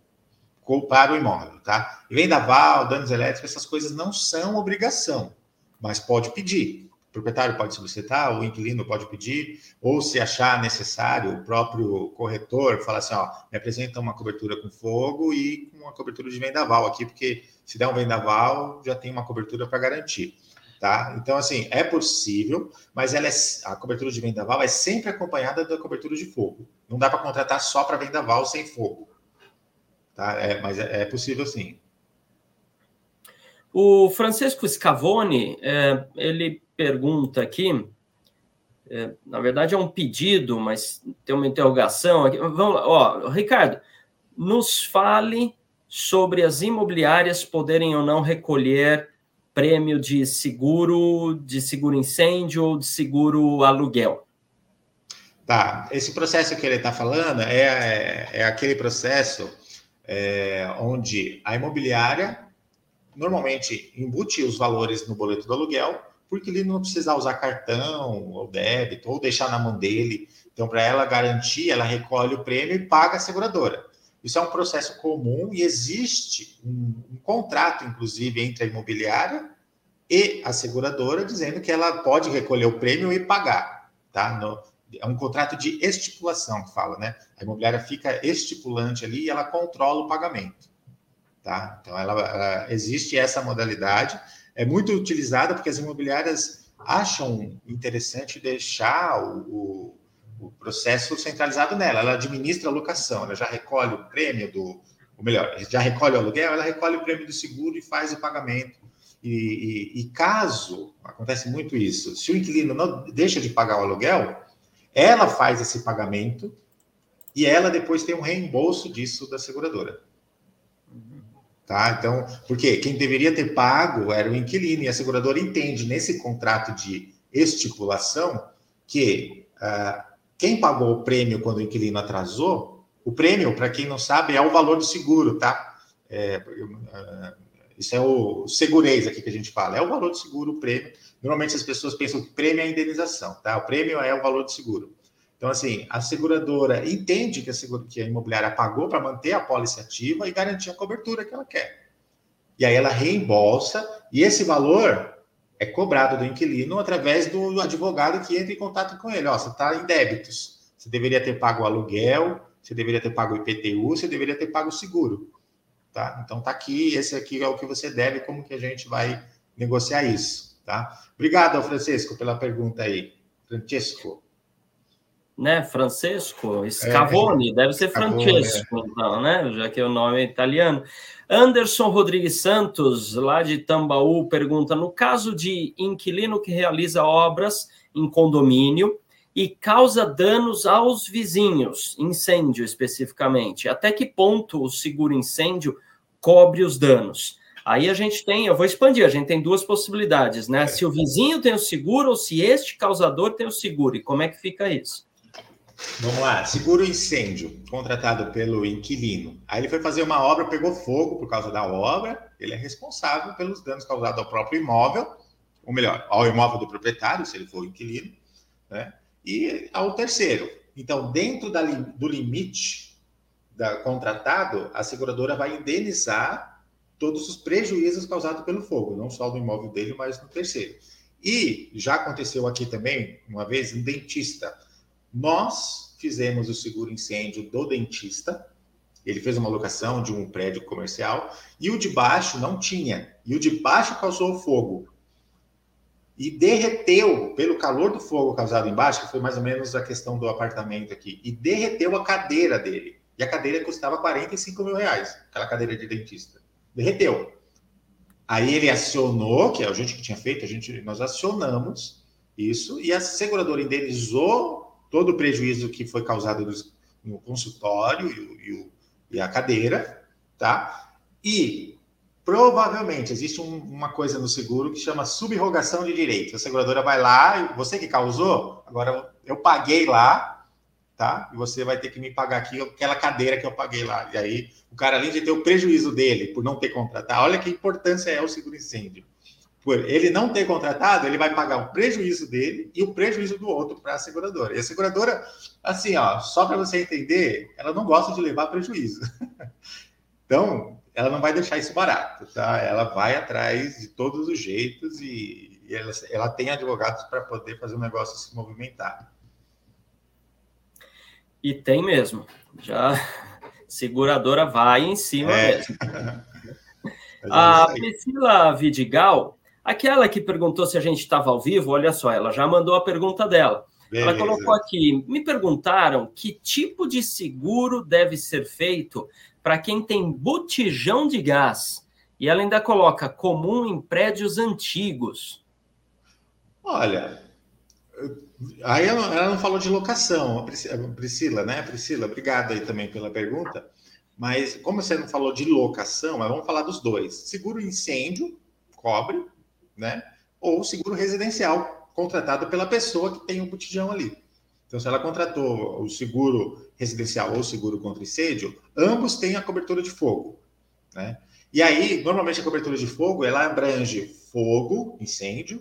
Speaker 1: para o imóvel, tá? Vendaval, danos elétricos, essas coisas não são obrigação, mas pode pedir. O proprietário pode solicitar, o inquilino pode pedir, ou se achar necessário, o próprio corretor fala assim: ó, me apresenta uma cobertura com fogo e uma cobertura de vendaval aqui, porque se der um vendaval, já tem uma cobertura para garantir. Tá? Então, assim, é possível, mas ela é, a cobertura de vendaval é sempre acompanhada da cobertura de fogo. Não dá para contratar só para vendaval sem fogo. Tá? É, mas é, é possível sim.
Speaker 2: O Francisco Scavone, é, ele pergunta aqui, é, na verdade é um pedido, mas tem uma interrogação aqui. Vamos lá, ó, Ricardo, nos fale sobre as imobiliárias poderem ou não recolher prêmio de seguro, de seguro incêndio ou de seguro aluguel.
Speaker 1: Tá, esse processo que ele está falando é, é, é, aquele processo é, onde a imobiliária normalmente embute os valores no boleto do aluguel porque ele não precisa usar cartão ou débito, ou deixar na mão dele. Então, para ela garantir, ela recolhe o prêmio e paga a seguradora. Isso é um processo comum e existe um, um contrato, inclusive, entre a imobiliária e a seguradora, dizendo que ela pode recolher o prêmio e pagar. Tá? No, é um contrato de estipulação que fala, né? A imobiliária fica estipulante ali e ela controla o pagamento. Tá? Então, ela, ela existe essa modalidade é muito utilizada porque as imobiliárias acham interessante deixar o, o, processo centralizado nela. Ela administra a locação, ela já recolhe o prêmio do, ou melhor, já recolhe o aluguel, ela recolhe o prêmio do seguro e faz o pagamento. E, e, e caso acontece muito isso, se o inquilino não deixa de pagar o aluguel, ela faz esse pagamento e ela depois tem um reembolso disso da seguradora. Tá? Então, porque quem deveria ter pago era o inquilino, e a seguradora entende nesse contrato de estipulação que uh, quem pagou o prêmio quando o inquilino atrasou, o prêmio, para quem não sabe, é o valor do seguro, tá? É, uh, Isso é o segurez aqui que a gente fala, é o valor do seguro, o prêmio. Normalmente as pessoas pensam que prêmio é a indenização, tá? O prêmio é o valor do seguro. Então, assim, a seguradora entende que a, segura, que a imobiliária pagou para manter a pólice ativa e garantir a cobertura que ela quer. E aí ela reembolsa, e esse valor é cobrado do inquilino através do advogado que entra em contato com ele. Ó, você está em débitos. Você deveria ter pago o aluguel, você deveria ter pago o IPTU, você deveria ter pago o seguro. Tá? Então tá aqui, esse aqui é o que você deve, como que a gente vai negociar isso, tá? Obrigado, Francisco, pela pergunta aí. Francisco.
Speaker 2: Né, Francesco Scavone, é, deve ser Francesco, é. então, né? Já que o nome é italiano. Anderson Rodrigues Santos, lá de Tambaú, pergunta: no caso de inquilino que realiza obras em condomínio e causa danos aos vizinhos, incêndio especificamente. Até que ponto o seguro incêndio cobre os danos? Aí a gente tem, eu vou expandir, a gente tem duas possibilidades, né? Se o vizinho tem o seguro ou se este causador tem o seguro. E como é que fica isso?
Speaker 1: Vamos lá, seguro incêndio, contratado pelo inquilino. Aí ele foi fazer uma obra, pegou fogo por causa da obra, ele é responsável pelos danos causados ao próprio imóvel, ou melhor, ao imóvel do proprietário, se ele for inquilino, né? e ao terceiro. Então, dentro da, do limite da, contratado, a seguradora vai indenizar todos os prejuízos causados pelo fogo, não só do imóvel dele, mas no terceiro. E já aconteceu aqui também, uma vez, um dentista. Nós fizemos o seguro incêndio do dentista, ele fez uma locação de um prédio comercial, e o de baixo não tinha. E o de baixo causou fogo e derreteu, pelo calor do fogo causado embaixo, que foi mais ou menos a questão do apartamento aqui, e derreteu a cadeira dele. E a cadeira custava 45 mil reais, aquela cadeira de dentista. Derreteu. Aí ele acionou, que é a gente que tinha feito, a gente, nós acionamos isso, e a seguradora indenizou todo o prejuízo que foi causado no consultório e, e, e a cadeira, tá? E Provavelmente existe um, uma coisa no seguro que chama subrogação de direito. A seguradora vai lá, você que causou, agora eu paguei lá, tá? E você vai ter que me pagar aqui aquela cadeira que eu paguei lá. E aí, o cara, além de ter o prejuízo dele por não ter contratado, olha que importância é o seguro incêndio. Por ele não ter contratado, ele vai pagar o prejuízo dele e o prejuízo do outro para a seguradora. E a seguradora, assim, ó, só para você entender, ela não gosta de levar prejuízo. <laughs> então, ela não vai deixar isso barato, tá? Ela vai atrás de todos os jeitos e, e ela, ela tem advogados para poder fazer o negócio se movimentar.
Speaker 2: E tem mesmo. Já <laughs> seguradora vai em cima é. mesmo. <laughs> a Priscila Vidigal, aquela que perguntou se a gente estava ao vivo, olha só, ela já mandou a pergunta dela. Beleza. Ela colocou aqui: me perguntaram que tipo de seguro deve ser feito para quem tem botijão de gás. E ela ainda coloca comum em prédios antigos.
Speaker 1: Olha, aí ela, ela não falou de locação, Priscila, né? Priscila, obrigado aí também pela pergunta. Mas como você não falou de locação, vamos falar dos dois. Seguro incêndio, cobre, né? Ou seguro residencial, contratado pela pessoa que tem o um botijão ali. Então, se ela contratou o seguro residencial ou seguro contra incêndio, ambos têm a cobertura de fogo, né? E aí, normalmente a cobertura de fogo, ela abrange fogo, incêndio,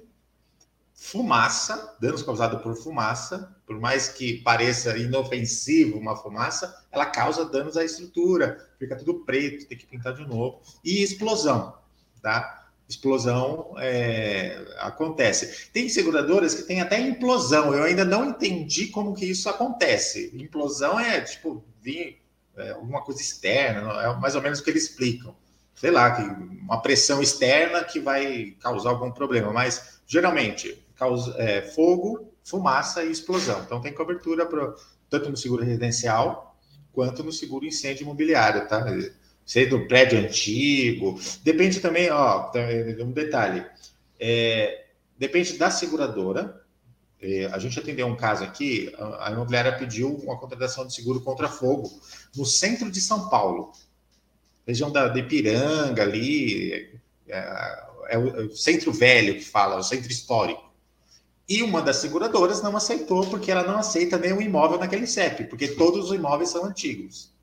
Speaker 1: fumaça, danos causados por fumaça, por mais que pareça inofensivo uma fumaça, ela causa danos à estrutura, fica tudo preto, tem que pintar de novo, e explosão, tá? Explosão é, acontece. Tem seguradoras que têm até implosão. Eu ainda não entendi como que isso acontece. Implosão é tipo vir é, alguma coisa externa, é mais ou menos o que eles explicam. Sei lá, que uma pressão externa que vai causar algum problema, mas geralmente causa é, fogo, fumaça e explosão. Então tem cobertura pro, tanto no seguro residencial quanto no seguro incêndio imobiliário, tá? Ser do prédio antigo. Depende também, ó, um detalhe. É, depende da seguradora. É, a gente atendeu um caso aqui, a imobiliária pediu uma contratação de seguro contra fogo no centro de São Paulo, região da de Ipiranga ali, é, é, o, é o centro velho que fala, o centro histórico. E uma das seguradoras não aceitou, porque ela não aceita nenhum imóvel naquele CEP, porque todos os imóveis são antigos.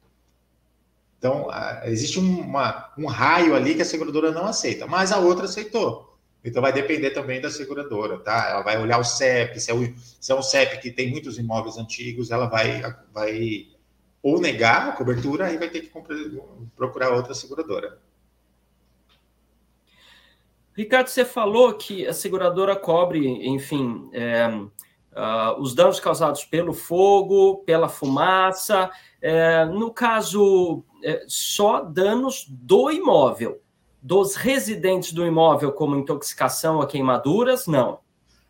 Speaker 1: Então, existe uma, um raio ali que a seguradora não aceita, mas a outra aceitou. Então, vai depender também da seguradora, tá? Ela vai olhar o CEP, se é, o, se é um CEP que tem muitos imóveis antigos, ela vai, vai ou negar a cobertura, aí vai ter que procurar outra seguradora.
Speaker 2: Ricardo, você falou que a seguradora cobre, enfim, é, uh, os danos causados pelo fogo, pela fumaça. É, no caso, é, só danos do imóvel. Dos residentes do imóvel, como intoxicação ou queimaduras, não.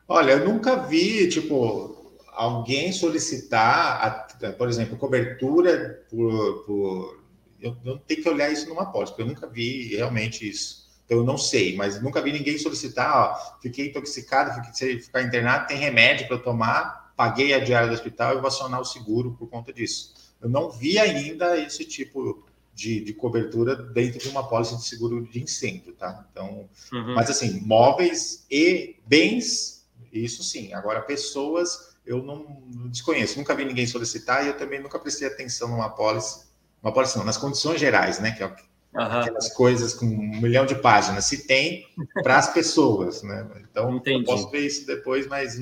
Speaker 1: Olha, eu nunca vi, tipo, alguém solicitar, a, por exemplo, cobertura por. por eu, eu tenho que olhar isso numa pós, porque eu nunca vi realmente isso. Então, eu não sei, mas nunca vi ninguém solicitar, ó, fiquei intoxicado, fiquei ficar internado, tem remédio para tomar, paguei a diária do hospital e vou acionar o seguro por conta disso. Eu não vi ainda esse tipo de, de cobertura dentro de uma pólice de seguro de incêndio, tá? Então, uhum. mas assim, móveis e bens, isso sim. Agora, pessoas, eu não, não desconheço, nunca vi ninguém solicitar e eu também nunca prestei atenção numa pólice, uma pólice não, nas condições gerais, né? Que é que Uhum. Aquelas coisas com um milhão de páginas. Se tem para as pessoas, né? Então, Entendi. eu posso ver isso depois, mas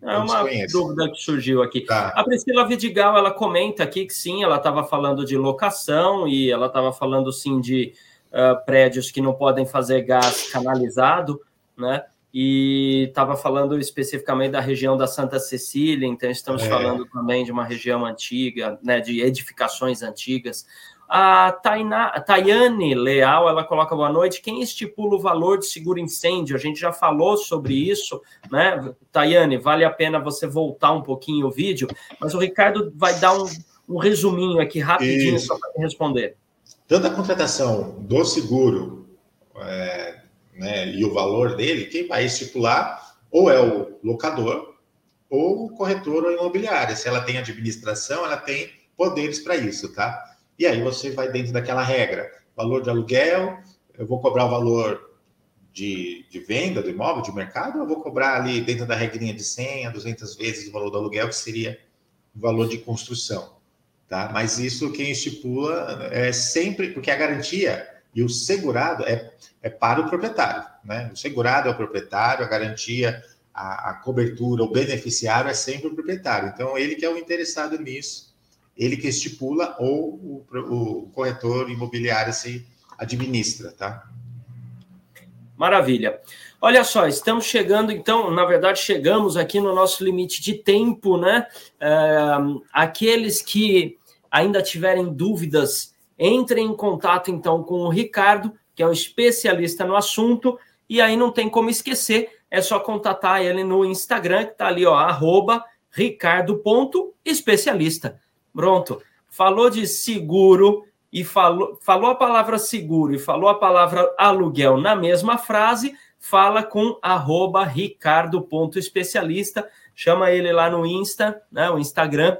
Speaker 2: é uma dúvida que surgiu aqui. Tá. A Priscila Vidigal, ela comenta aqui que sim, ela estava falando de locação e ela estava falando sim de uh, prédios que não podem fazer gás canalizado, né? E estava falando especificamente da região da Santa Cecília, então estamos é. falando também de uma região antiga, né? De edificações antigas. A Tainá, Tayane Leal, ela coloca boa noite. Quem estipula o valor de seguro incêndio? A gente já falou sobre isso, né? Tayane, vale a pena você voltar um pouquinho o vídeo, mas o Ricardo vai dar um, um resuminho aqui rapidinho isso. só para responder.
Speaker 1: Tanto a contratação do seguro é, né, e o valor dele, quem vai estipular ou é o locador ou o corretor ou imobiliária. Se ela tem administração, ela tem poderes para isso, tá? E aí você vai dentro daquela regra. Valor de aluguel, eu vou cobrar o valor de, de venda do imóvel, de mercado, ou eu vou cobrar ali dentro da regrinha de 100 a 200 vezes o valor do aluguel, que seria o valor de construção. Tá? Mas isso quem estipula é sempre, porque a garantia e o segurado é, é para o proprietário. Né? O segurado é o proprietário, a garantia, a, a cobertura, o beneficiário é sempre o proprietário. Então, ele que é o interessado nisso ele que estipula ou o, o corretor imobiliário se administra, tá?
Speaker 2: Maravilha. Olha só, estamos chegando, então, na verdade, chegamos aqui no nosso limite de tempo, né? É, aqueles que ainda tiverem dúvidas, entrem em contato, então, com o Ricardo, que é o especialista no assunto, e aí não tem como esquecer, é só contatar ele no Instagram, que está ali, ó, arroba ricardo.especialista. Pronto. Falou de seguro e falou, falou a palavra seguro e falou a palavra aluguel na mesma frase, fala com arroba ricardo.especialista, chama ele lá no Insta, né, o Instagram,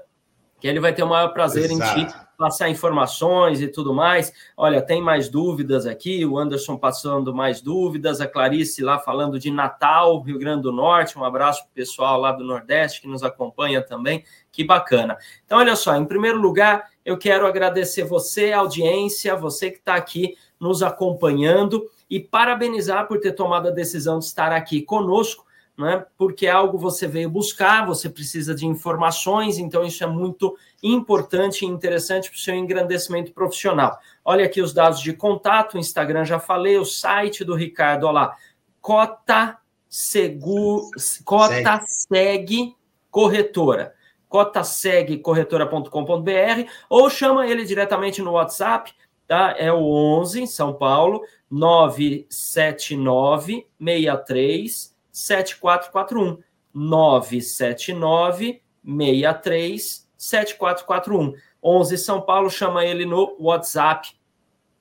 Speaker 2: que ele vai ter o maior prazer Exato. em te passar informações e tudo mais. Olha, tem mais dúvidas aqui, o Anderson passando mais dúvidas, a Clarice lá falando de Natal, Rio Grande do Norte. Um abraço para o pessoal lá do Nordeste que nos acompanha também. Que bacana. Então, olha só, em primeiro lugar, eu quero agradecer você, audiência, você que está aqui nos acompanhando e parabenizar por ter tomado a decisão de estar aqui conosco né? porque é algo você veio buscar, você precisa de informações, então isso é muito importante e interessante para o seu engrandecimento profissional. Olha aqui os dados de contato, o Instagram já falei, o site do Ricardo, olha lá, Cota Seguro, Cota Segue Corretora cotaseguecorretora.com.br ou chama ele diretamente no WhatsApp, tá? É o 11 São Paulo 979 63 7441. 979 63 7441. 11 São Paulo, chama ele no WhatsApp,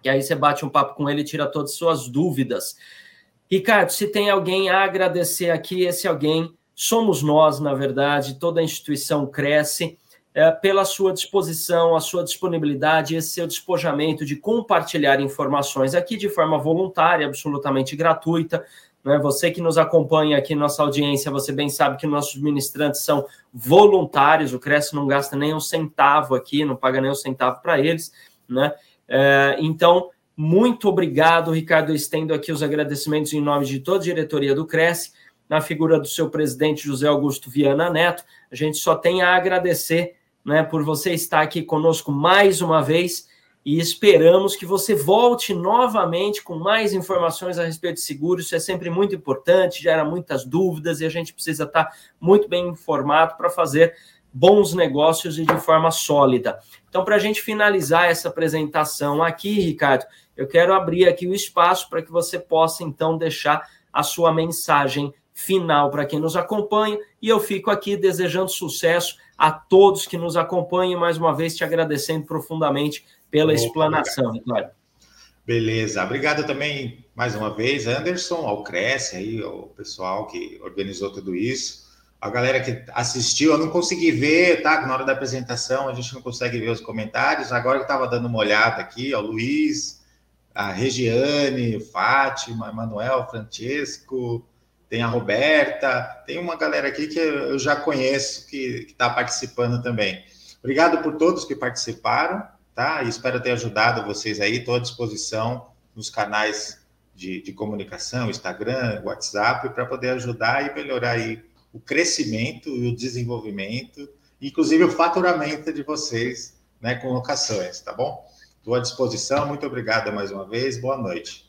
Speaker 2: que aí você bate um papo com ele e tira todas as suas dúvidas. Ricardo, se tem alguém a agradecer aqui, esse alguém somos nós, na verdade, toda a instituição cresce é, pela sua disposição, a sua disponibilidade, esse seu despojamento de compartilhar informações aqui de forma voluntária, absolutamente gratuita. Né? Você que nos acompanha aqui, nossa audiência, você bem sabe que nossos ministrantes são voluntários, o Cresce não gasta nem um centavo aqui, não paga nem um centavo para eles, né? É, então, muito obrigado, Ricardo. Estendo aqui os agradecimentos em nome de toda a diretoria do Cresce, na figura do seu presidente José Augusto Viana Neto. A gente só tem a agradecer né, por você estar aqui conosco mais uma vez e esperamos que você volte novamente com mais informações a respeito de seguros. Isso é sempre muito importante, gera muitas dúvidas e a gente precisa estar muito bem informado para fazer bons negócios e de forma sólida. Então, para a gente finalizar essa apresentação aqui, Ricardo, eu quero abrir aqui o espaço para que você possa então deixar a sua mensagem final para quem nos acompanha e eu fico aqui desejando sucesso a todos que nos acompanham mais uma vez te agradecendo profundamente pela Opa, explanação, Ricardo.
Speaker 1: Beleza, obrigado também mais uma vez, Anderson, ao Cresce aí, o pessoal que organizou tudo isso, a galera que assistiu, eu não consegui ver, tá? Na hora da apresentação a gente não consegue ver os comentários. Agora eu estava dando uma olhada aqui, ó, Luiz, a Regiane, Fátima, Manuel, Francesco, tem a Roberta, tem uma galera aqui que eu já conheço que está participando também. Obrigado por todos que participaram tá? E espero ter ajudado vocês aí, estou à disposição nos canais de, de comunicação, Instagram, WhatsApp, para poder ajudar e melhorar aí o crescimento e o desenvolvimento, inclusive o faturamento de vocês, né, com locações, tá bom? Estou à disposição, muito obrigado mais uma vez, boa noite.